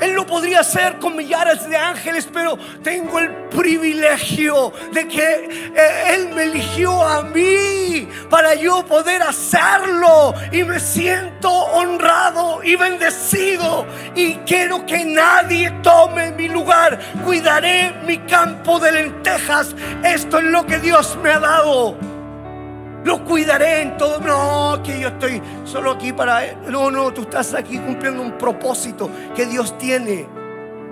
Él lo podría hacer con millares de ángeles, pero tengo el privilegio de que eh, Él me eligió a mí para yo poder hacerlo. Y me siento honrado y bendecido. Y quiero que nadie tome mi lugar. Cuidaré mi campo de lentejas. Esto es lo que Dios me ha dado. Lo cuidaré en todo. No, que yo estoy solo aquí para... Él. No, no, tú estás aquí cumpliendo un propósito que Dios tiene.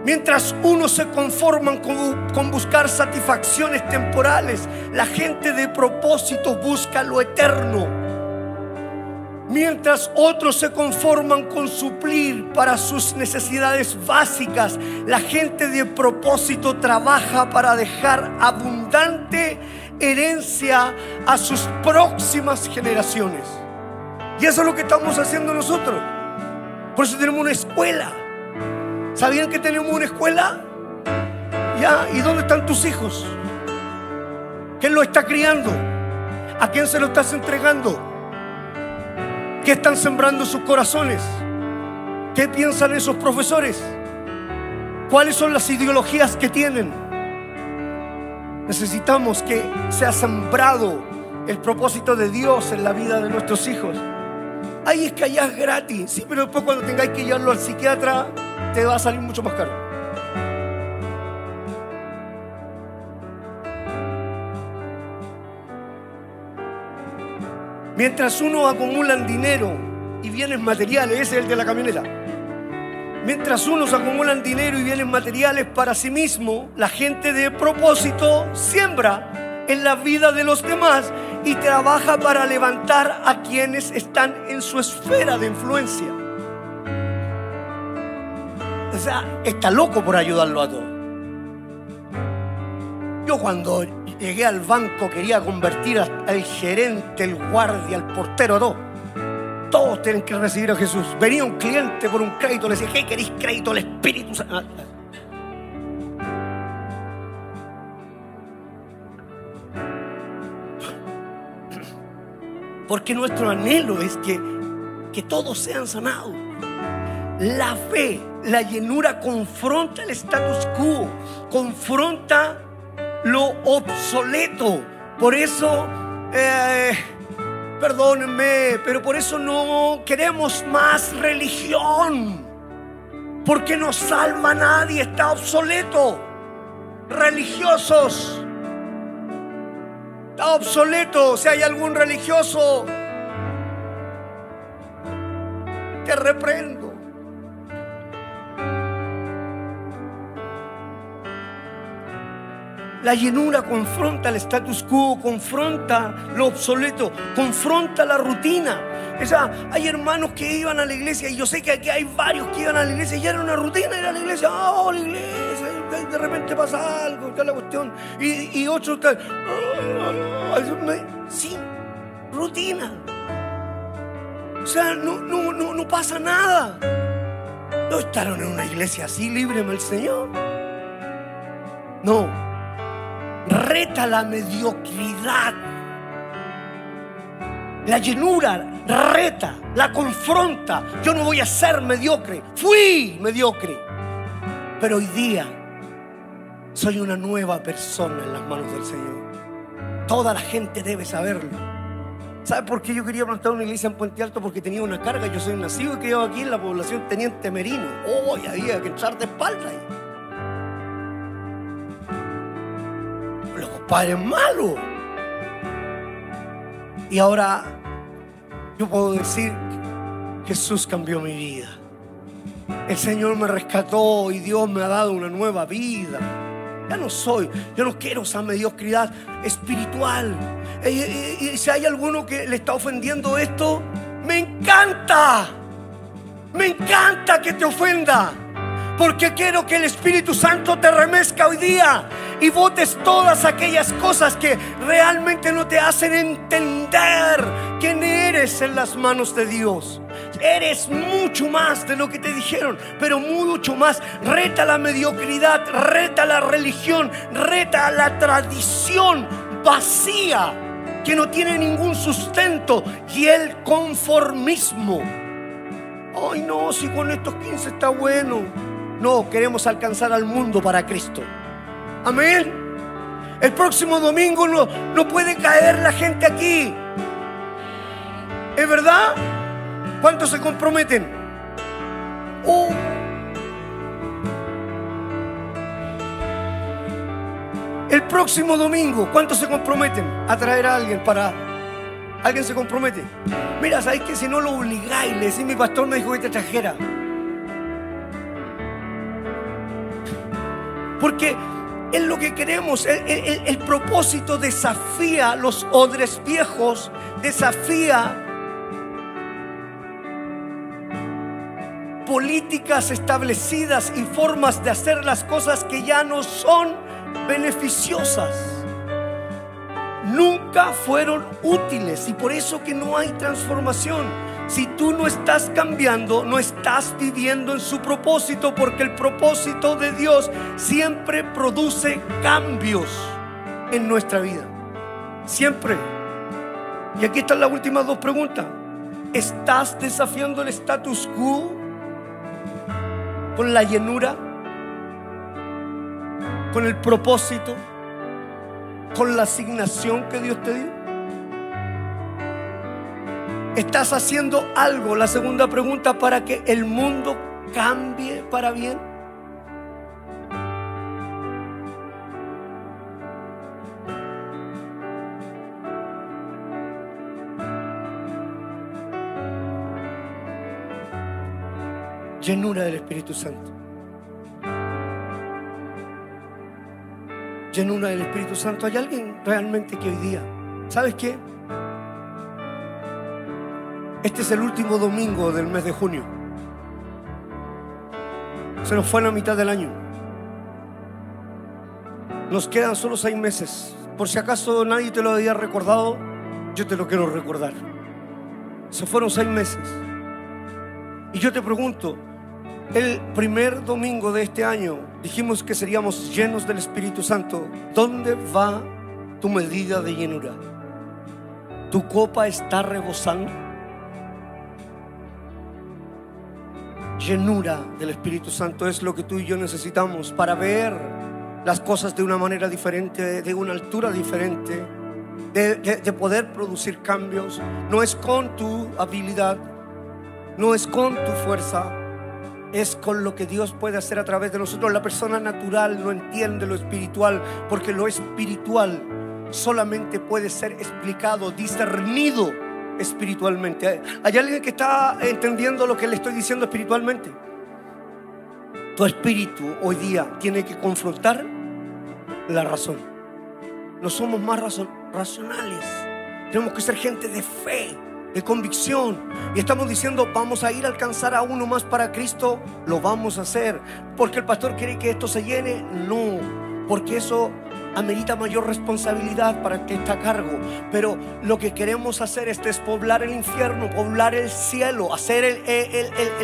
Mientras unos se conforman con, con, buscar satisfacciones temporales, la gente de propósito busca lo eterno. Mientras otros se conforman con suplir para sus necesidades básicas, la gente de propósito trabaja para dejar abundante herencia a sus próximas generaciones. Y eso es lo que estamos haciendo nosotros. Por eso tenemos una escuela. ¿Sabían que tenemos una escuela? Ya, ¿y dónde están tus hijos? ¿Quién lo está criando? ¿A quién se lo estás entregando? ¿Qué están sembrando sus corazones? ¿Qué piensan esos profesores? ¿Cuáles son las ideologías que tienen? Necesitamos que sea sembrado el propósito de Dios en la vida de nuestros hijos. Ahí es que allá es gratis. Sí, pero después cuando tengáis que llevarlo al psiquiatra, te va a salir mucho más caro. Mientras uno acumulan dinero y bienes materiales, ese es el de la camioneta. Mientras unos acumulan dinero y bienes materiales para sí mismo, la gente de propósito siembra en la vida de los demás y trabaja para levantar a quienes están en su esfera de influencia. O sea, está loco por ayudarlo a todos. Yo cuando llegué al banco quería convertir al gerente, el guardia, al portero, todo. Todos tienen que recibir a Jesús. Venía un cliente por un crédito, le decía, ¿qué queréis crédito al Espíritu Santo? Porque nuestro anhelo es que, que todos sean sanados. La fe, la llenura confronta el status quo, confronta lo obsoleto. Por eso, eh, perdónenme, pero por eso no queremos más religión. Porque no salva a nadie, está obsoleto. Religiosos. Está obsoleto. Si hay algún religioso, te reprendo. La llenura confronta el status quo, confronta lo obsoleto, confronta la rutina. O sea, hay hermanos que iban a la iglesia y yo sé que aquí hay varios que iban a la iglesia y era una rutina ir a la iglesia. Oh, la iglesia, de repente pasa algo, está la cuestión. Y, otros están, sí, rutina. O sea, no, no, no, no pasa nada. No estaron en una iglesia así, líbreme el Señor. No, reta la mediocridad. La llenura reta, la confronta. Yo no voy a ser mediocre. Fui mediocre. Pero hoy día soy una nueva persona en las manos del Señor. Toda la gente debe saberlo. ¿Sabe por qué yo quería plantar una iglesia en Puente Alto? Porque tenía una carga. Yo soy nacido y criado aquí en la población Teniente Merino. Oh, había que echar de espalda ahí. Padre malo. Y ahora yo puedo decir, Jesús cambió mi vida. El Señor me rescató y Dios me ha dado una nueva vida. Ya no soy, yo no quiero esa mediocridad espiritual. Y, si hay alguno que le está ofendiendo esto, me encanta. Me encanta que te ofenda. Porque quiero que el Espíritu Santo te remezca hoy día y votes todas aquellas cosas que realmente no te hacen entender quién eres en las manos de Dios. Eres mucho más de lo que te dijeron, pero mucho más. Reta la mediocridad, reta la religión, reta la tradición vacía que no tiene ningún sustento y el conformismo. Ay, no, si con estos 15 está bueno. No, queremos alcanzar al mundo para Cristo. Amén. El próximo domingo no, no puede caer la gente aquí. ¿Es verdad? ¿Cuántos se comprometen? Oh. El próximo domingo, ¿cuántos se comprometen a traer a alguien para... ¿Alguien se compromete? Mira, ¿sabes que si no lo obligáis? Le decís, mi pastor me dijo que te trajera. Porque es lo que queremos. El, propósito desafía los odres viejos, desafía políticas establecidas y formas de hacer las cosas que ya no son beneficiosas. nunca fueron útiles y por eso que no hay transformación. Si tú no estás cambiando, no estás viviendo en su propósito, porque el propósito de Dios siempre produce cambios en nuestra vida. Siempre. Y aquí están las últimas dos preguntas. ¿Estás desafiando el status quo con la llenura? ¿Con el propósito? ¿Con la asignación que Dios te dio? ¿Estás haciendo algo? La segunda pregunta para que el mundo cambie para bien. Llenura del Espíritu Santo. Llenura del Espíritu Santo. ¿Hay alguien realmente que hoy día, ¿sabes qué? Este es el último domingo del mes de junio. Se nos fue la mitad del año. Nos quedan solo seis meses. Por si acaso nadie te lo había recordado, yo te lo quiero recordar. Se fueron seis meses. Y yo te pregunto, el primer domingo de este año dijimos que seríamos llenos del Espíritu Santo. ¿Dónde va tu medida de llenura? ¿Tu copa está rebosando? Llenura del Espíritu Santo es lo que tú y yo necesitamos para ver las cosas de una manera diferente, de una altura diferente, de, poder producir cambios. No es con tu habilidad, no es con tu fuerza, es con lo que Dios puede hacer a través de nosotros. La persona natural no entiende lo espiritual porque lo espiritual solamente puede ser explicado, discernido espiritualmente. ¿Hay alguien que está entendiendo lo que le estoy diciendo espiritualmente? Tu espíritu hoy día tiene que confrontar la razón. No somos más racionales. Tenemos que ser gente de fe, de convicción. Y estamos diciendo, vamos a ir a alcanzar a uno más para Cristo. Lo vamos a hacer. Porque el pastor quiere que esto se llene. No, porque eso amerita mayor responsabilidad para que está a cargo. Pero lo que queremos hacer es despoblar el infierno, poblar el cielo, hacer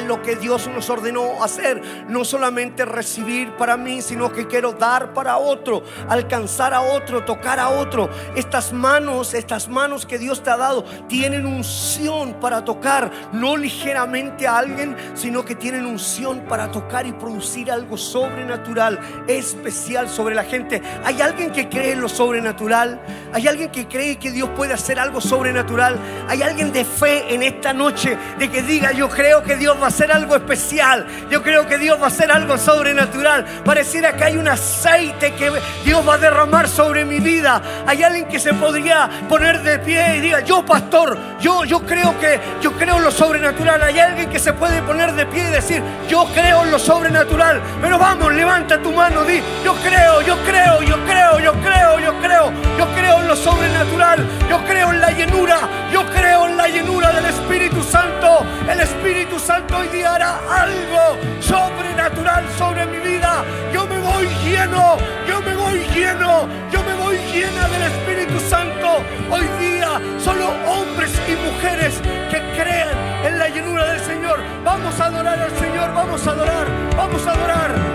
lo que Dios nos ordenó hacer. No solamente recibir para mí, sino que quiero dar para otro, alcanzar a otro, tocar a otro. Estas manos, estas manos que Dios te ha dado, tienen unción para tocar, no ligeramente a alguien, sino que tienen unción para tocar y producir algo sobrenatural, especial sobre la gente. Hay algo alguien que cree en lo sobrenatural? ¿Hay alguien que cree que Dios puede hacer algo sobrenatural? ¿Hay alguien de fe en esta noche de que diga, yo creo que Dios va a hacer algo especial? Yo creo que Dios va a hacer algo sobrenatural. Pareciera que hay un aceite que Dios va a derramar sobre mi vida. Hay alguien que se podría poner de pie y diga, yo pastor, yo, yo creo que yo creo en lo sobrenatural. Hay alguien que se puede poner de pie y decir, yo creo en lo sobrenatural. Pero vamos, levanta tu mano, di, yo creo, yo creo, yo creo yo creo, yo creo, yo creo en lo sobrenatural, yo creo en la llenura, yo creo en la llenura del Espíritu Santo. El Espíritu Santo hoy día hará algo sobrenatural sobre mi vida. Yo me voy lleno, yo me voy lleno, yo me voy llena del Espíritu Santo. Hoy día solo hombres y mujeres que crean en la llenura del Señor. Vamos a adorar al Señor, vamos a adorar, vamos a adorar.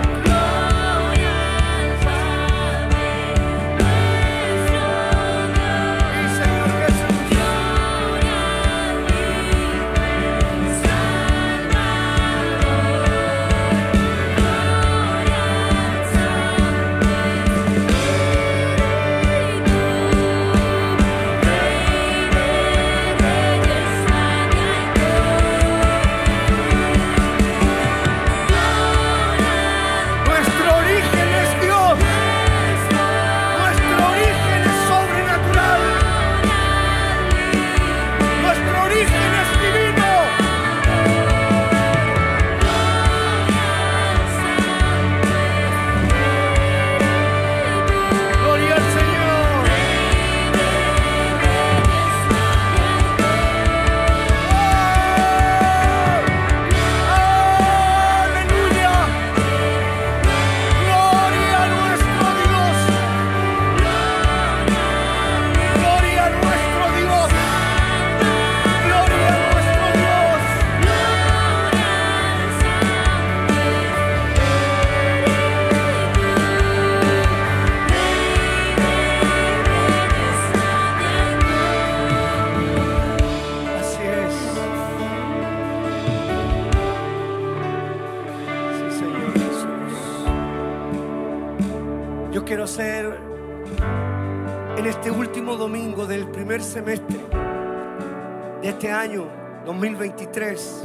2023.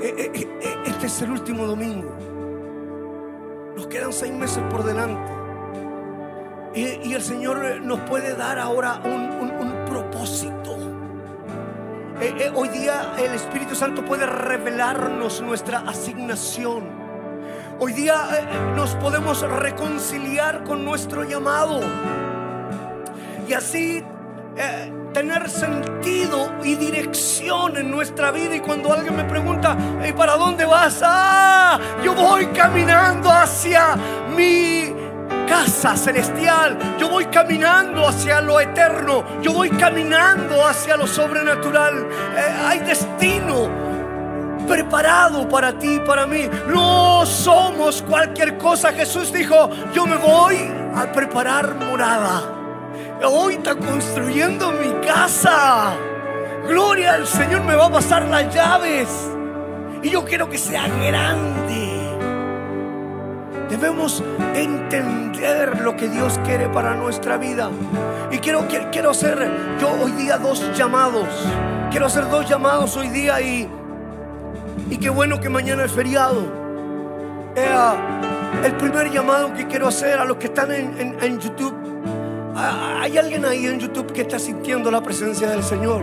E, e, e, este es el último domingo. Nos quedan seis meses por delante. Y, el Señor nos puede dar ahora un, propósito. hoy día el Espíritu Santo puede revelarnos nuestra asignación. Hoy día eh, nos podemos reconciliar con nuestro llamado y así eh, tener sentido y dirección en nuestra vida. Y cuando alguien me pregunta, ¿y para dónde vas? Ah, yo voy caminando hacia mi casa celestial. Yo voy caminando hacia lo eterno. Yo voy caminando hacia lo sobrenatural. Eh, hay destino preparado para ti y para mí. No somos cualquier cosa. Jesús dijo, yo me voy a preparar morada. Hoy está construyendo mi casa. Gloria al Señor, me va a pasar las llaves. Y yo quiero que sea grande. Debemos entender lo que Dios quiere para nuestra vida. Y quiero, quiero hacer yo hoy día dos llamados. Quiero hacer dos llamados hoy día y y qué bueno que mañana es feriado. el primer llamado que quiero hacer a los que están en YouTube. ¿Hay alguien ahí en YouTube que está sintiendo la presencia del Señor?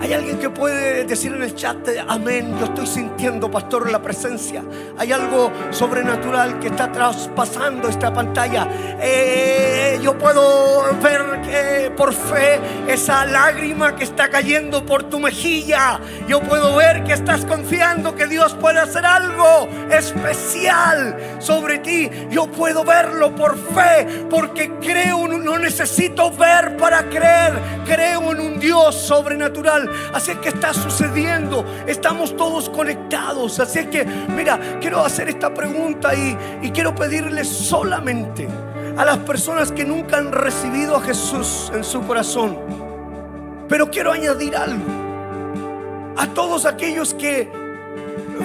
Hay alguien que puede decir en el chat, amén, yo estoy sintiendo, pastor, la presencia. Hay algo sobrenatural que está traspasando esta pantalla. Eh, yo puedo ver que por fe esa lágrima que está cayendo por tu mejilla. Yo puedo ver que estás confiando que Dios puede hacer algo especial sobre ti. Yo puedo verlo por fe porque creo, no necesito ver para creer. Creo en un Dios sobrenatural Así es que está sucediendo. Estamos todos conectados. Así es que, mira, quiero hacer esta pregunta y, quiero pedirle solamente a las personas que nunca han recibido a Jesús en su corazón. Pero quiero añadir algo. A todos aquellos que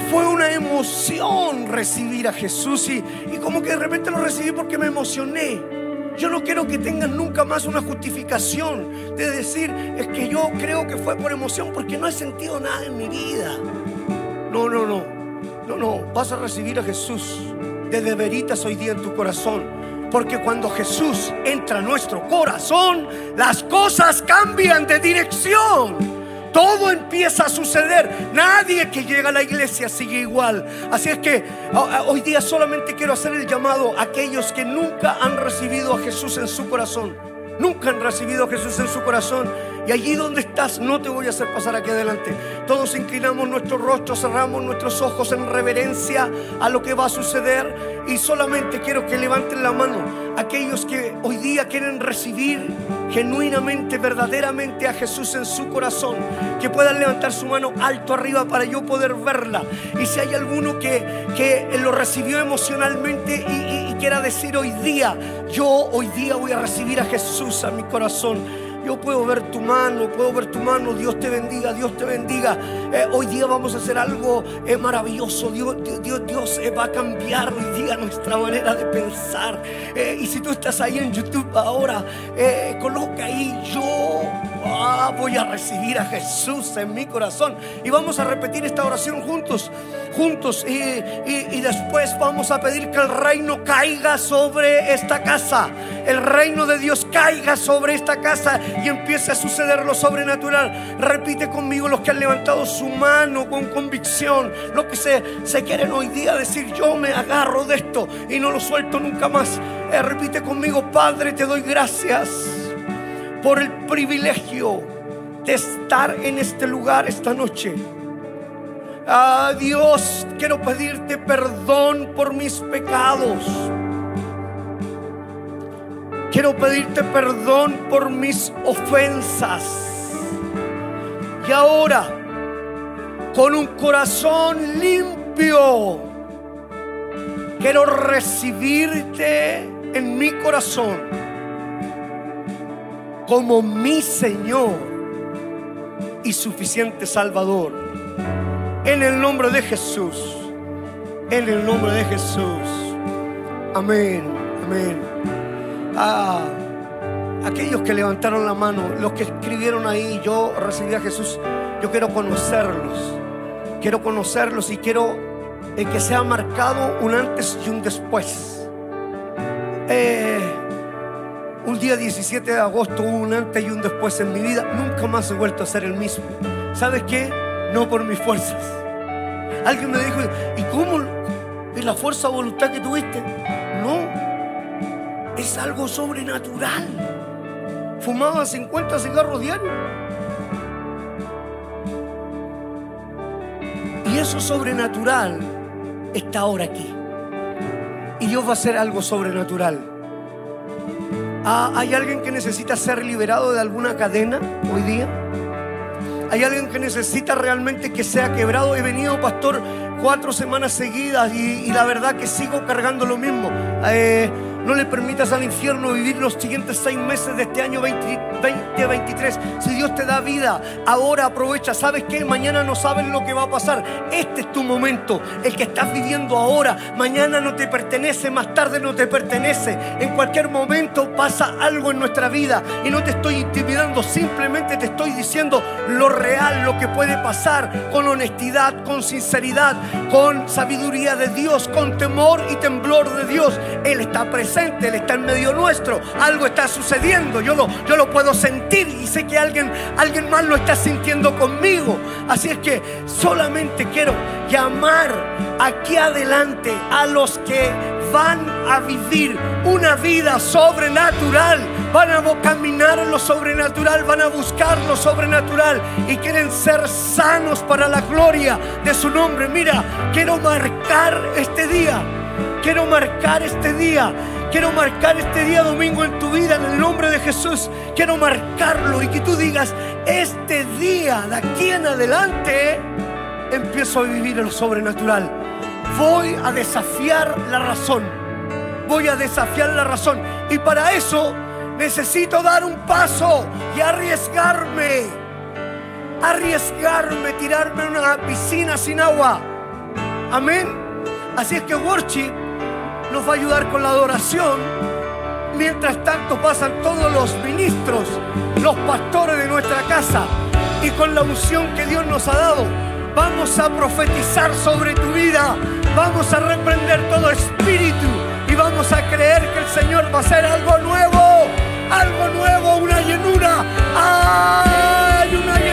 fue una emoción recibir a Jesús y, y como que de repente lo recibí porque me emocioné. Yo no quiero que tengan nunca más una justificación de decir, es que yo creo que fue por emoción porque no he sentido nada en mi vida. No, no, no. No, no. Vas a recibir a Jesús de veritas hoy día en tu corazón. Porque cuando Jesús entra a nuestro corazón, las cosas cambian de dirección. Todo empieza a suceder. Nadie que llega a la iglesia sigue igual. Así es que hoy día solamente quiero hacer el llamado a aquellos que nunca han recibido a Jesús en su corazón. Nunca han recibido a Jesús en su corazón. Y allí donde estás, no te voy a hacer pasar aquí adelante. Todos inclinamos nuestro rostro, cerramos nuestros ojos en reverencia a lo que va a suceder. Y solamente quiero que levanten la mano aquellos que hoy día quieren recibir genuinamente, verdaderamente a Jesús en su corazón. Que puedan levantar su mano alto arriba para yo poder verla. Y si hay alguno que, que lo recibió emocionalmente y, y quiera decir hoy día, yo hoy día voy a recibir a Jesús a mi corazón yo puedo ver tu mano, puedo ver tu mano. Dios te bendiga, Dios te bendiga. Eh, hoy día vamos a hacer algo eh, maravilloso. Dios, Dios, Dios eh, va a cambiar hoy día nuestra manera de pensar. y si tú estás ahí en YouTube ahora, coloca ahí yo ah, voy a recibir a Jesús en mi corazón. Y vamos a repetir esta oración juntos, juntos. Y, y después vamos a pedir que el reino caiga sobre esta casa. El reino de Dios caiga sobre esta casa y empiece a suceder lo sobrenatural. Repite conmigo los que han levantado su mano con convicción, los que se, se quieren hoy día decir, yo me agarro de esto y no lo suelto nunca más. Eh, repite conmigo, Padre, te doy gracias por el privilegio de estar en este lugar esta noche. Ah, Dios, quiero pedirte perdón por mis pecados. Quiero pedirte perdón por mis ofensas. Y ahora, con un corazón limpio, quiero recibirte en mi corazón como mi Señor y suficiente Salvador. En el nombre de Jesús. En el nombre de Jesús. Amén, amén. Ah, aquellos que levantaron la mano, los que escribieron ahí, yo recibí a Jesús, yo quiero conocerlos. Quiero conocerlos y quiero eh, que sea marcado un antes y un después. Eh, un día 17 de agosto hubo un antes y un después en mi vida. Nunca más he vuelto a ser el mismo. ¿Sabes qué? No por mis fuerzas. Alguien me dijo, ¿y cómo es la fuerza de voluntad que tuviste? No, es algo sobrenatural. Fumaba 50 cigarros diarios. Y eso sobrenatural está ahora aquí. Y Dios va a hacer algo sobrenatural. Ah, ¿Hay alguien que necesita ser liberado de alguna cadena hoy día? Hay alguien que necesita realmente que sea quebrado. He venido, pastor, cuatro semanas seguidas y, la verdad que sigo cargando lo mismo. Eh, no le permitas al infierno vivir los siguientes seis meses de este año 2023. Si Dios te da vida, ahora aprovecha. ¿Sabes qué? Mañana no sabes lo que va a pasar. Este es tu momento. El que estás viviendo ahora. Mañana no te pertenece, más tarde no te pertenece. En cualquier momento pasa algo en nuestra vida. Y no te estoy intimidando, simplemente te estoy diciendo lo real, lo que puede pasar con honestidad, con sinceridad, con sabiduría de Dios, con temor y temblor de Dios. Él está presente él está en medio nuestro. Algo está sucediendo. Yo lo, yo lo puedo sentir y sé que alguien, alguien más lo está sintiendo conmigo. Así es que solamente quiero llamar aquí adelante a los que van a vivir una vida sobrenatural. Van a caminar en lo sobrenatural, van a buscar lo sobrenatural y quieren ser sanos para la gloria de su nombre. Mira, quiero marcar este día. Quiero marcar este día Quiero marcar este día domingo en tu vida en el nombre de Jesús. Quiero marcarlo y que tú digas, este día de aquí en adelante empiezo a vivir lo sobrenatural. Voy a desafiar la razón. Voy a desafiar la razón. Y para eso necesito dar un paso y arriesgarme. Arriesgarme, tirarme en una piscina sin agua. Amén. Así es que worship nos va a ayudar con la adoración. Mientras tanto pasan todos los ministros, los pastores de nuestra casa y con la unción que Dios nos ha dado, vamos a profetizar sobre tu vida, vamos a reprender todo espíritu y vamos a creer que el Señor va a hacer algo nuevo, algo nuevo, una llenura. Hay una llenura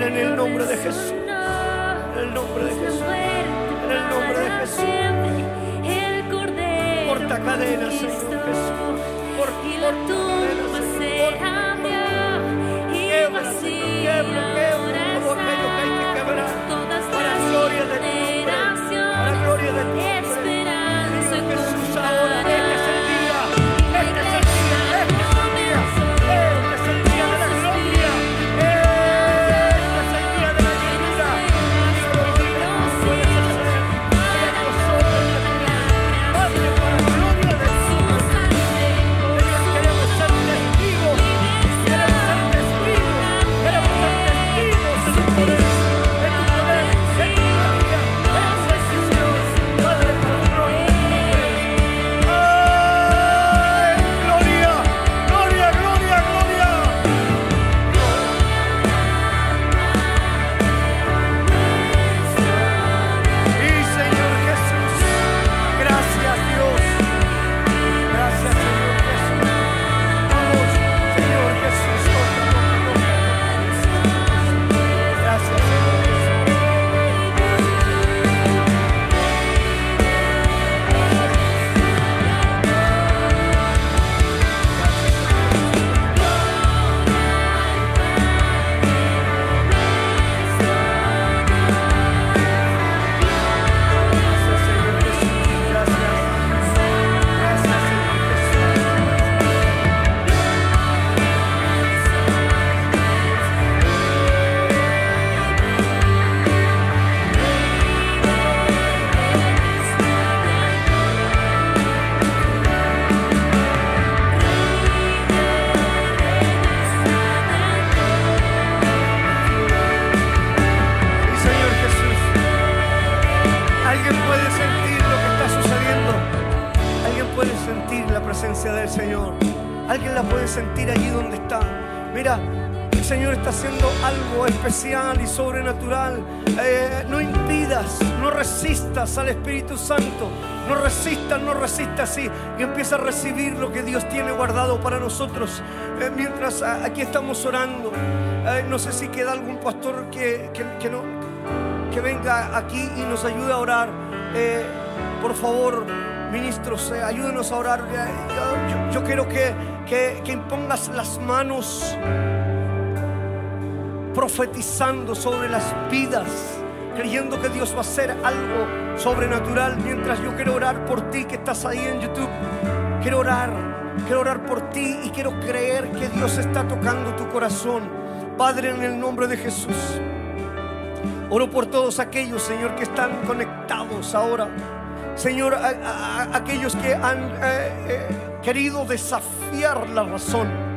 en el nombre de Jesús. En el nombre de Jesús. En el nombre de Jesús. Corta cadenas, Señor Jesús. Corta, cadenas, Señor. Quiebra, Señor. Quiebra, quiebra. Todo aquello que hay que quebrar. Para gloria de tu nombre. Para gloria de tu nombre. Jesús, ahora. Al Espíritu Santo. No resistas, no resistas y, y empieza a recibir lo que Dios tiene guardado para nosotros. Eh, mientras aquí estamos orando, eh, no sé si queda algún pastor que, que, no, que venga aquí y nos ayude a orar. por favor, ministros, ayúdenos a orar. Yo, quiero que, que, que impongas las manos profetizando sobre las vidas, creyendo que Dios va a hacer algo sobrenatural. Mientras yo quiero orar por ti que estás ahí en YouTube, quiero orar, quiero orar por ti y quiero creer que Dios está tocando tu corazón. Padre, en el nombre de Jesús, oro por todos aquellos, Señor, que están conectados ahora. Señor, aquellos que han eh, eh, querido desafiar la razón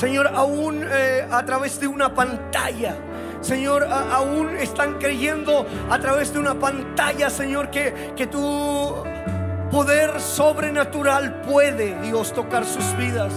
Señor, aún eh, a través de una pantalla. Señor, aún están creyendo a través de una pantalla, Señor, que, que tu poder sobrenatural puede, Dios, tocar sus vidas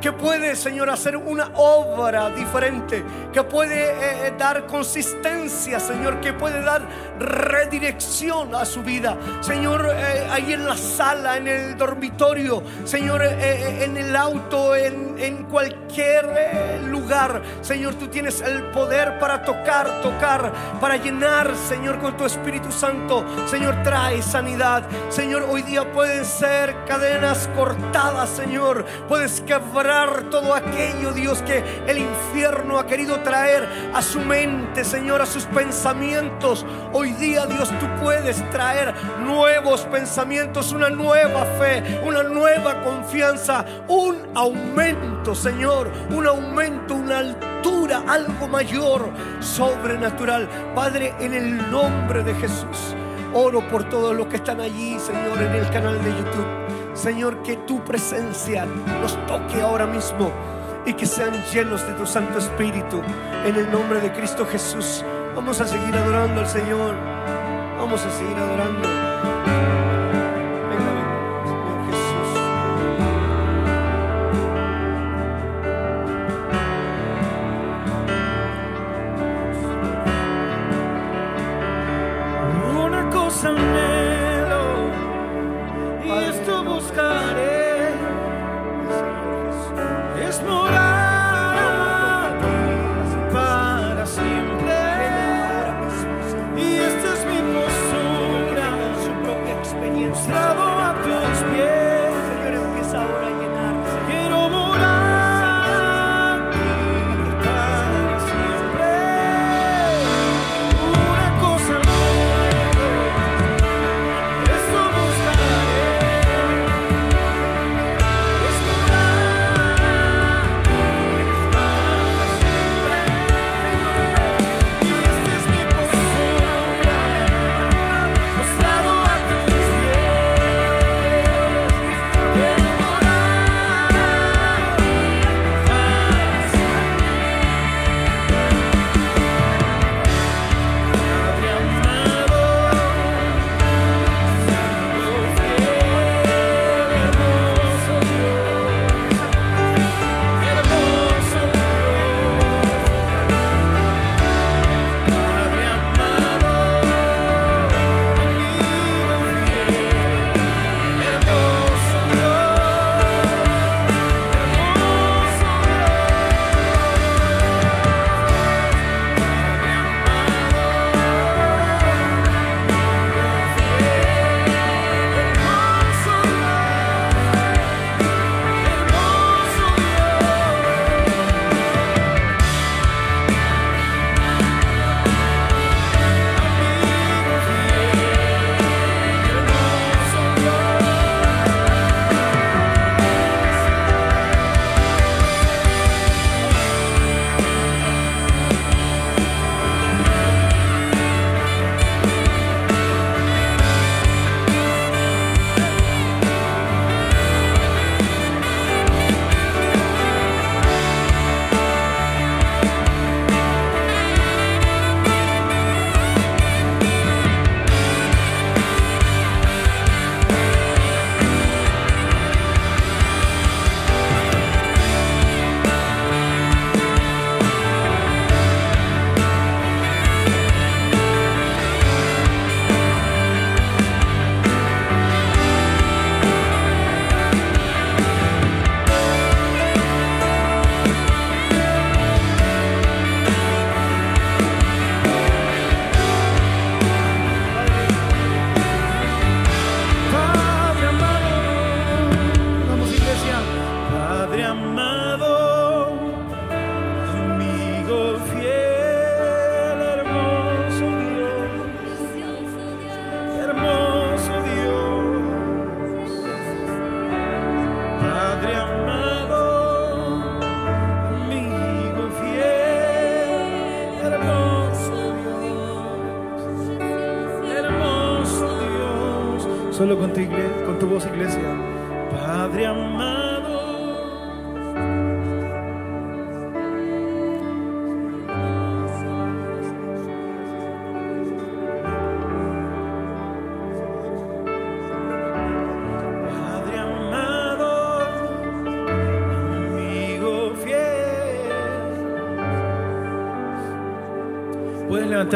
que puede, Señor, hacer una obra diferente, que puede eh, eh, dar consistencia, Señor, que puede dar redirección a su vida. Señor, eh, ahí en la sala, en el dormitorio, Señor, en el auto, en, en cualquier lugar, Señor, tú tienes el poder para tocar, tocar, para llenar, Señor, con tu Espíritu Santo. Señor, trae sanidad. Señor, hoy día pueden ser cadenas cortadas, Señor. Puedes quebrar todo aquello, Dios, que el infierno ha querido traer a su mente, Señor, a sus pensamientos. Hoy día, Dios, tú puedes traer nuevos pensamientos, una nueva fe, una nueva confianza, un aumento, Señor, un aumento, una altura, algo mayor, sobrenatural. Padre, en el nombre de Jesús. Oro por todos los que están allí, Señor, en el canal de YouTube. Señor, que tu presencia nos toque ahora mismo y que sean llenos de tu Santo Espíritu. En el nombre de Cristo Jesús, vamos a seguir adorando al Señor. Vamos a seguir adorando.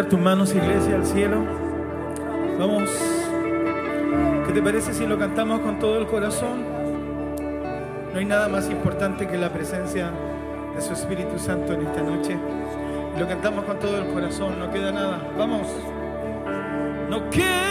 Tus manos, iglesia, al cielo. Vamos. ¿Qué te parece si lo cantamos con todo el corazón? No hay nada más importante que la presencia de su Espíritu Santo en esta noche. Lo cantamos con todo el corazón, no queda nada. Vamos. No queda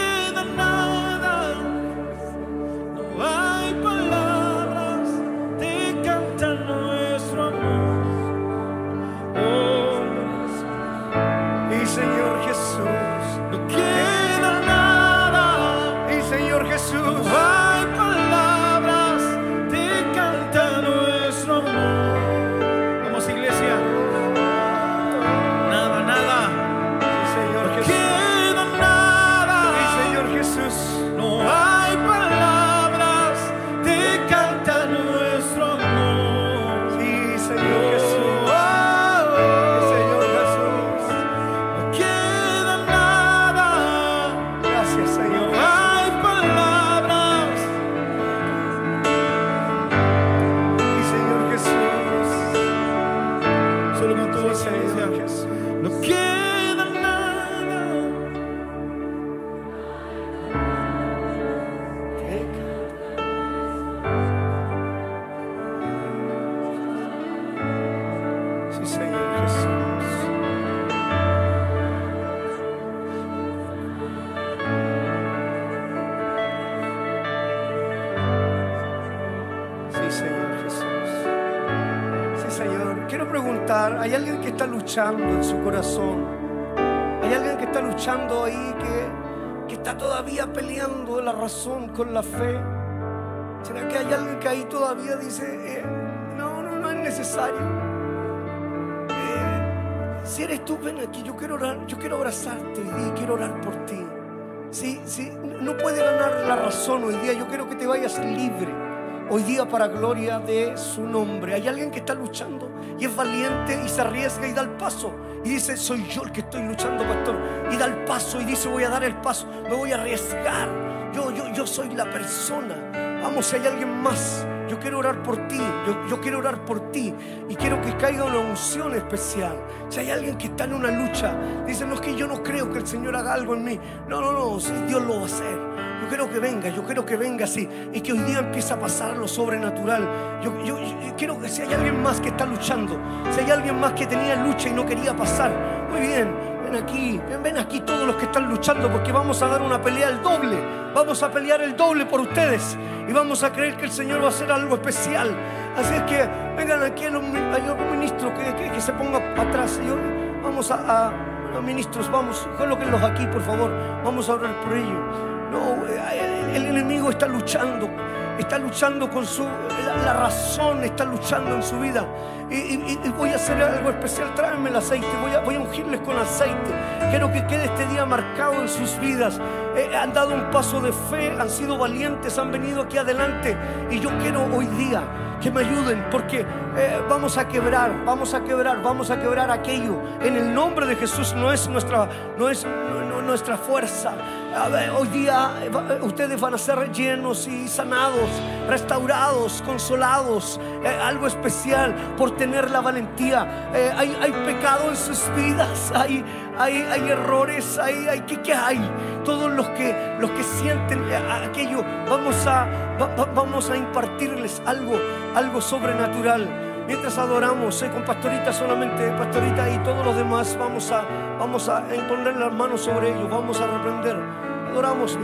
en su corazón? ¿Hay alguien que está luchando ahí que, que está todavía peleando la razón con la fe? ¿Será que hay alguien que ahí todavía dice, eh, no, no, no es necesario? Eh, si eres tú, ven aquí, yo quiero orar, yo quiero abrazarte hoy día quiero orar por ti. Si, si no puede ganar la razón hoy día, yo quiero que te vayas libre hoy día para gloria de su nombre. Hay alguien que está luchando y es valiente y se arriesga y da el paso. Y dice, soy yo el que estoy luchando, pastor. Y da el paso y dice, voy a dar el paso, me voy a arriesgar. Yo, yo, yo soy la persona. Vamos, si hay alguien más, yo quiero orar por ti, yo, yo quiero orar por ti y quiero que caiga una unción especial. Si hay alguien que está en una lucha, dice, no es que yo no creo que el Señor haga algo en mí. No, no, no, sí, Dios lo va a hacer. Yo quiero que venga, yo quiero que venga así y que hoy día empiece a pasar lo sobrenatural. Yo, yo- yo quiero que si hay alguien más que está luchando, si hay alguien más que tenía lucha y no quería pasar, muy bien, ven aquí, ven, ven aquí todos los que están luchando porque vamos a dar una pelea el doble. Vamos a pelear el doble por ustedes y vamos a creer que el Señor va a hacer algo especial. Así es que vengan aquí a los, mi- a los ministros que, que- se ponga atrás. Yo- vamos a, a- a ministros, vamos, colóquenlos aquí por favor. Vamos a orar por ellos. No, el, enemigo está luchando, está luchando con su, la, razón está luchando en su vida. Y, voy a hacer algo especial, tráeme el aceite, voy a, ungirles con aceite. Quiero que quede este día marcado en sus vidas. Eh, han dado un paso de fe, han sido valientes, han venido aquí adelante. Y yo quiero hoy día que me ayuden porque eh, vamos a quebrar, vamos a quebrar, vamos a quebrar aquello. En el nombre de Jesús no es nuestra, no es nuestra fuerza. Hoy día eh, eh, ustedes van a ser llenos y sanados, restaurados, consolados, eh, algo especial por tener la valentía. Hay, hay pecado en sus vidas, (laughs) hay, hay, hay errores, hay, hay ¿qué, qué hay? Todos los que, los que sienten aquello, vamos a, va- va- vamos a impartirles algo, algo sobrenatural. Mientras adoramos con pastorita solamente, pastorita y todos los demás, vamos a, vamos a imponer las manos sobre ellos, vamos a reprender. Adoramos.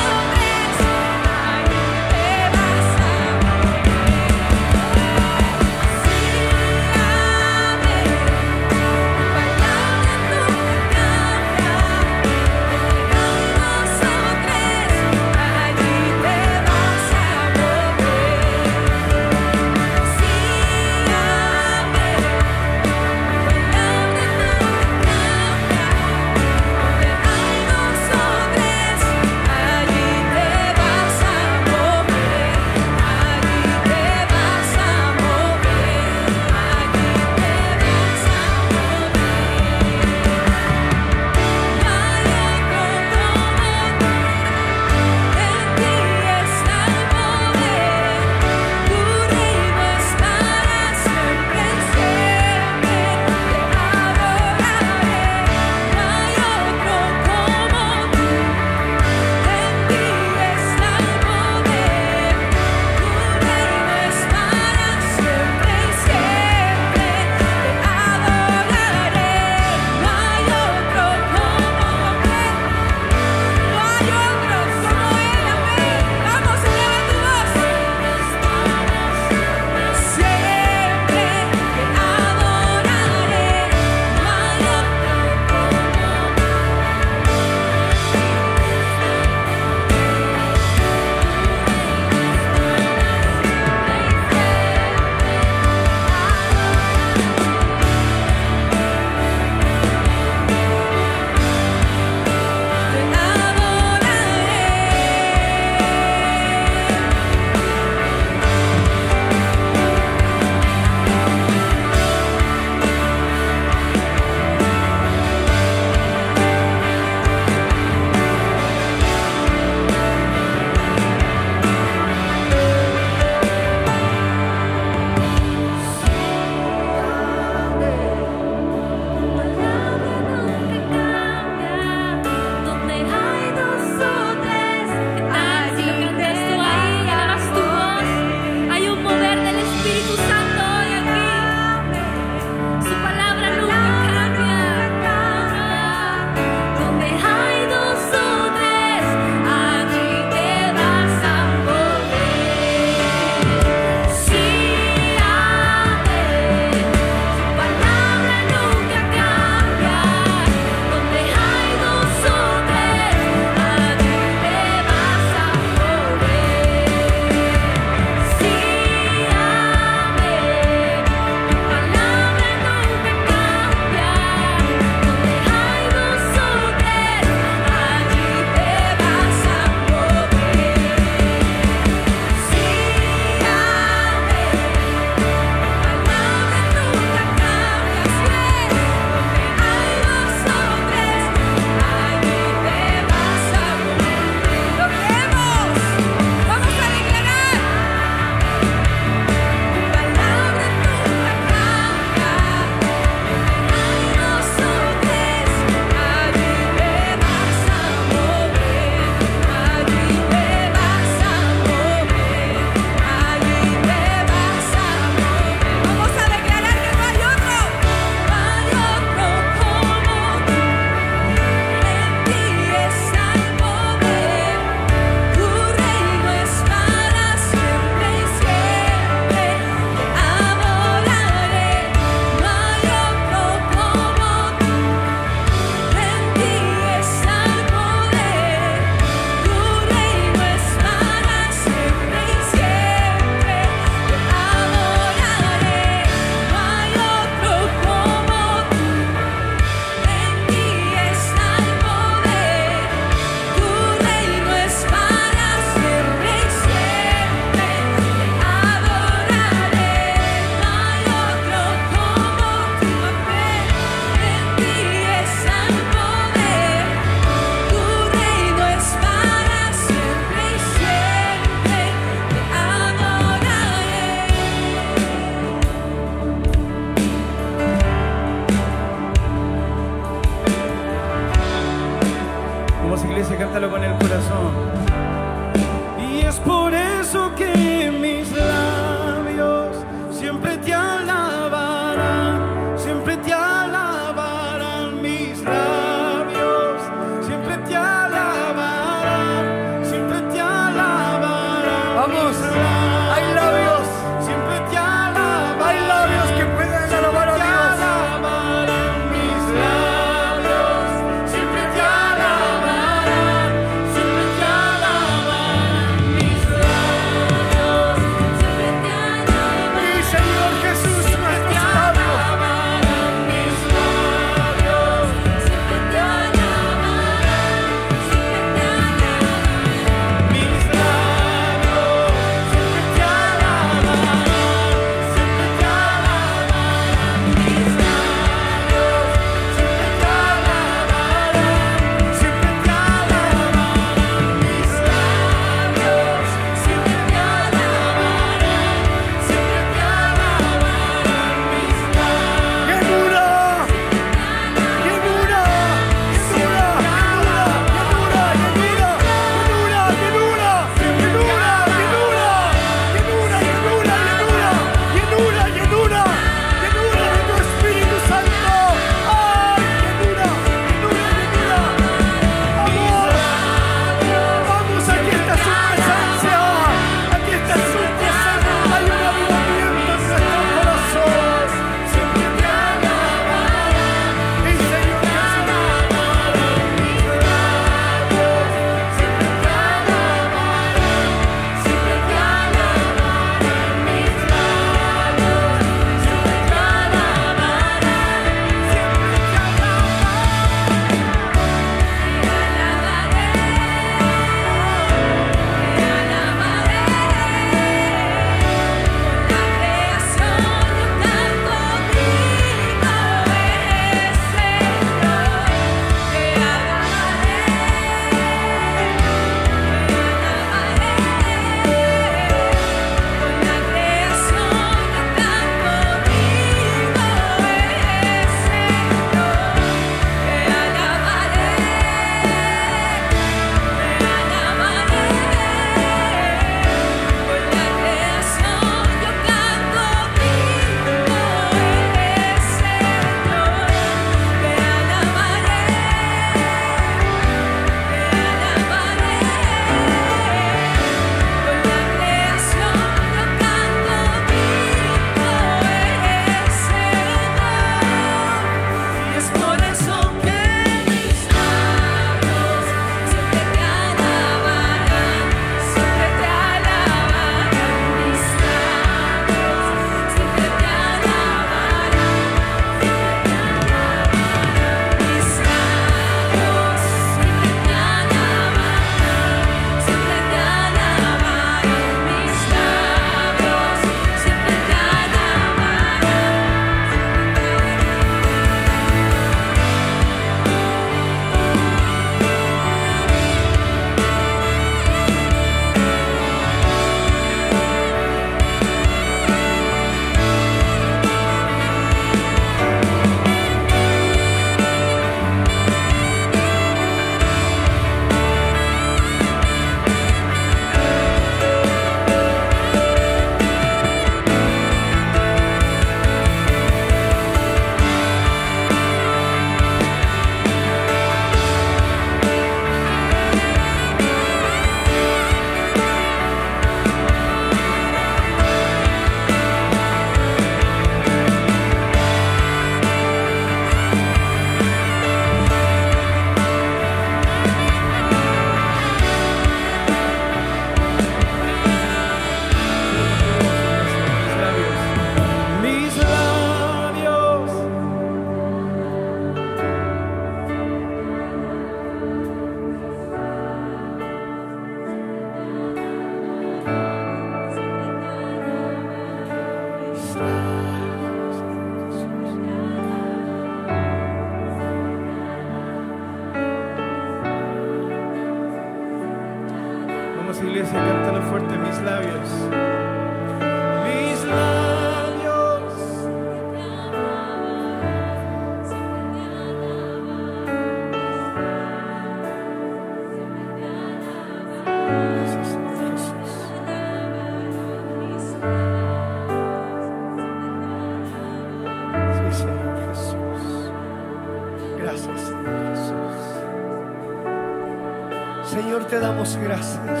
Gracias.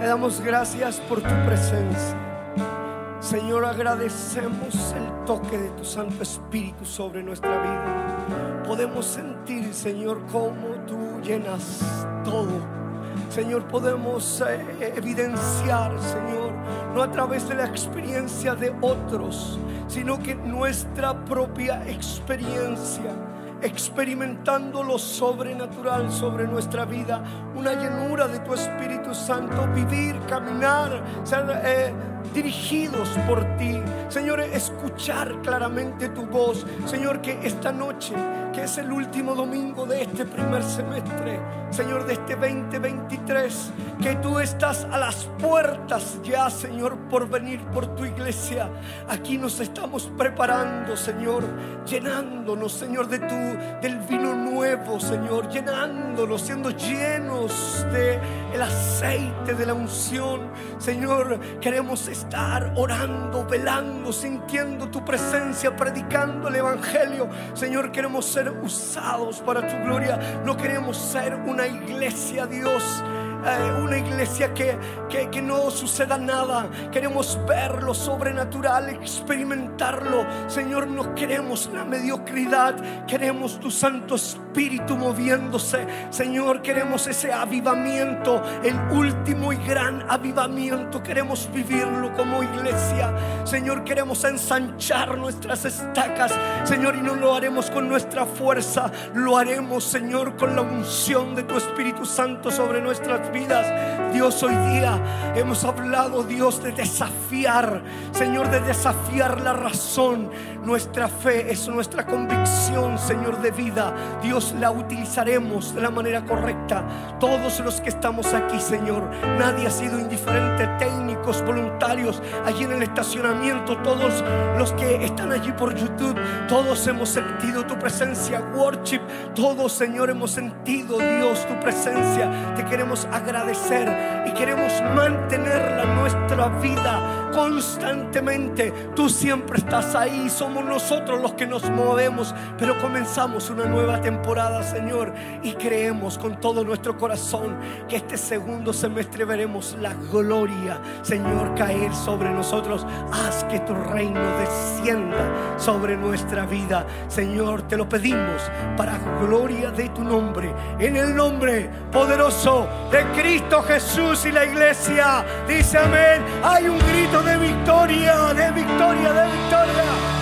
Te damos gracias por tu presencia. Señor, agradecemos el toque de tu Santo Espíritu sobre nuestra vida. Podemos sentir, Señor, cómo tú llenas todo. Señor, podemos eh, evidenciar, Señor, no a través de la experiencia de otros, sino que nuestra propia experiencia experimentando lo sobrenatural sobre nuestra vida, una llenura de tu Espíritu Santo, vivir, caminar, ser eh, dirigidos por ti. Señor, escuchar claramente tu voz. Señor, que esta noche, que es el último domingo de este primer semestre, Señor, de este 2023, que tú estás a las puertas ya, Señor, por venir por tu iglesia. Aquí nos estamos preparando, Señor, llenándonos, Señor, de tu del vino nuevo, Señor, llenándonos, siendo llenos de aceite de la unción. Señor, queremos estar orando, velando, sintiendo tu presencia, predicando el evangelio. Señor, queremos ser usados para tu gloria. No queremos ser una iglesia, Dios eh, una iglesia que, que, que no suceda nada. Queremos ver lo sobrenatural, experimentarlo. Señor, no queremos la mediocridad, queremos tu Santo Espíritu moviéndose. Señor, queremos ese avivamiento, el último y gran avivamiento. Queremos vivirlo como iglesia. Señor, queremos ensanchar nuestras estacas. Señor, y no lo haremos con nuestra fuerza, lo haremos, Señor, con la unción de tu Espíritu Santo sobre nuestras vidas. Dios, hoy día hemos hablado, Dios, de desafiar, Señor, de desafiar la razón. Nuestra fe es nuestra convicción, Señor, de vida. Dios, la utilizaremos de la manera correcta. Todos los que estamos aquí, Señor, nadie ha sido indiferente, técnicos, voluntarios, allí en el estacionamiento, todos los que están allí por YouTube, todos hemos sentido tu presencia, worship, todos, Señor, hemos sentido, Dios, tu presencia. Te queremos agradecer y queremos mantenerla en nuestra vida constantemente. Tú siempre estás ahí, somos nosotros los que nos movemos, pero comenzamos una nueva temporada, Señor, y creemos con todo nuestro corazón que este segundo semestre veremos la Señor, caer sobre nosotros. Haz que tu reino descienda sobre nuestra vida, Señor, te lo pedimos para gloria de tu nombre, en el nombre poderoso de Cristo Jesús y la iglesia. Dice amén. Hay un grito de victoria, de victoria, de victoria.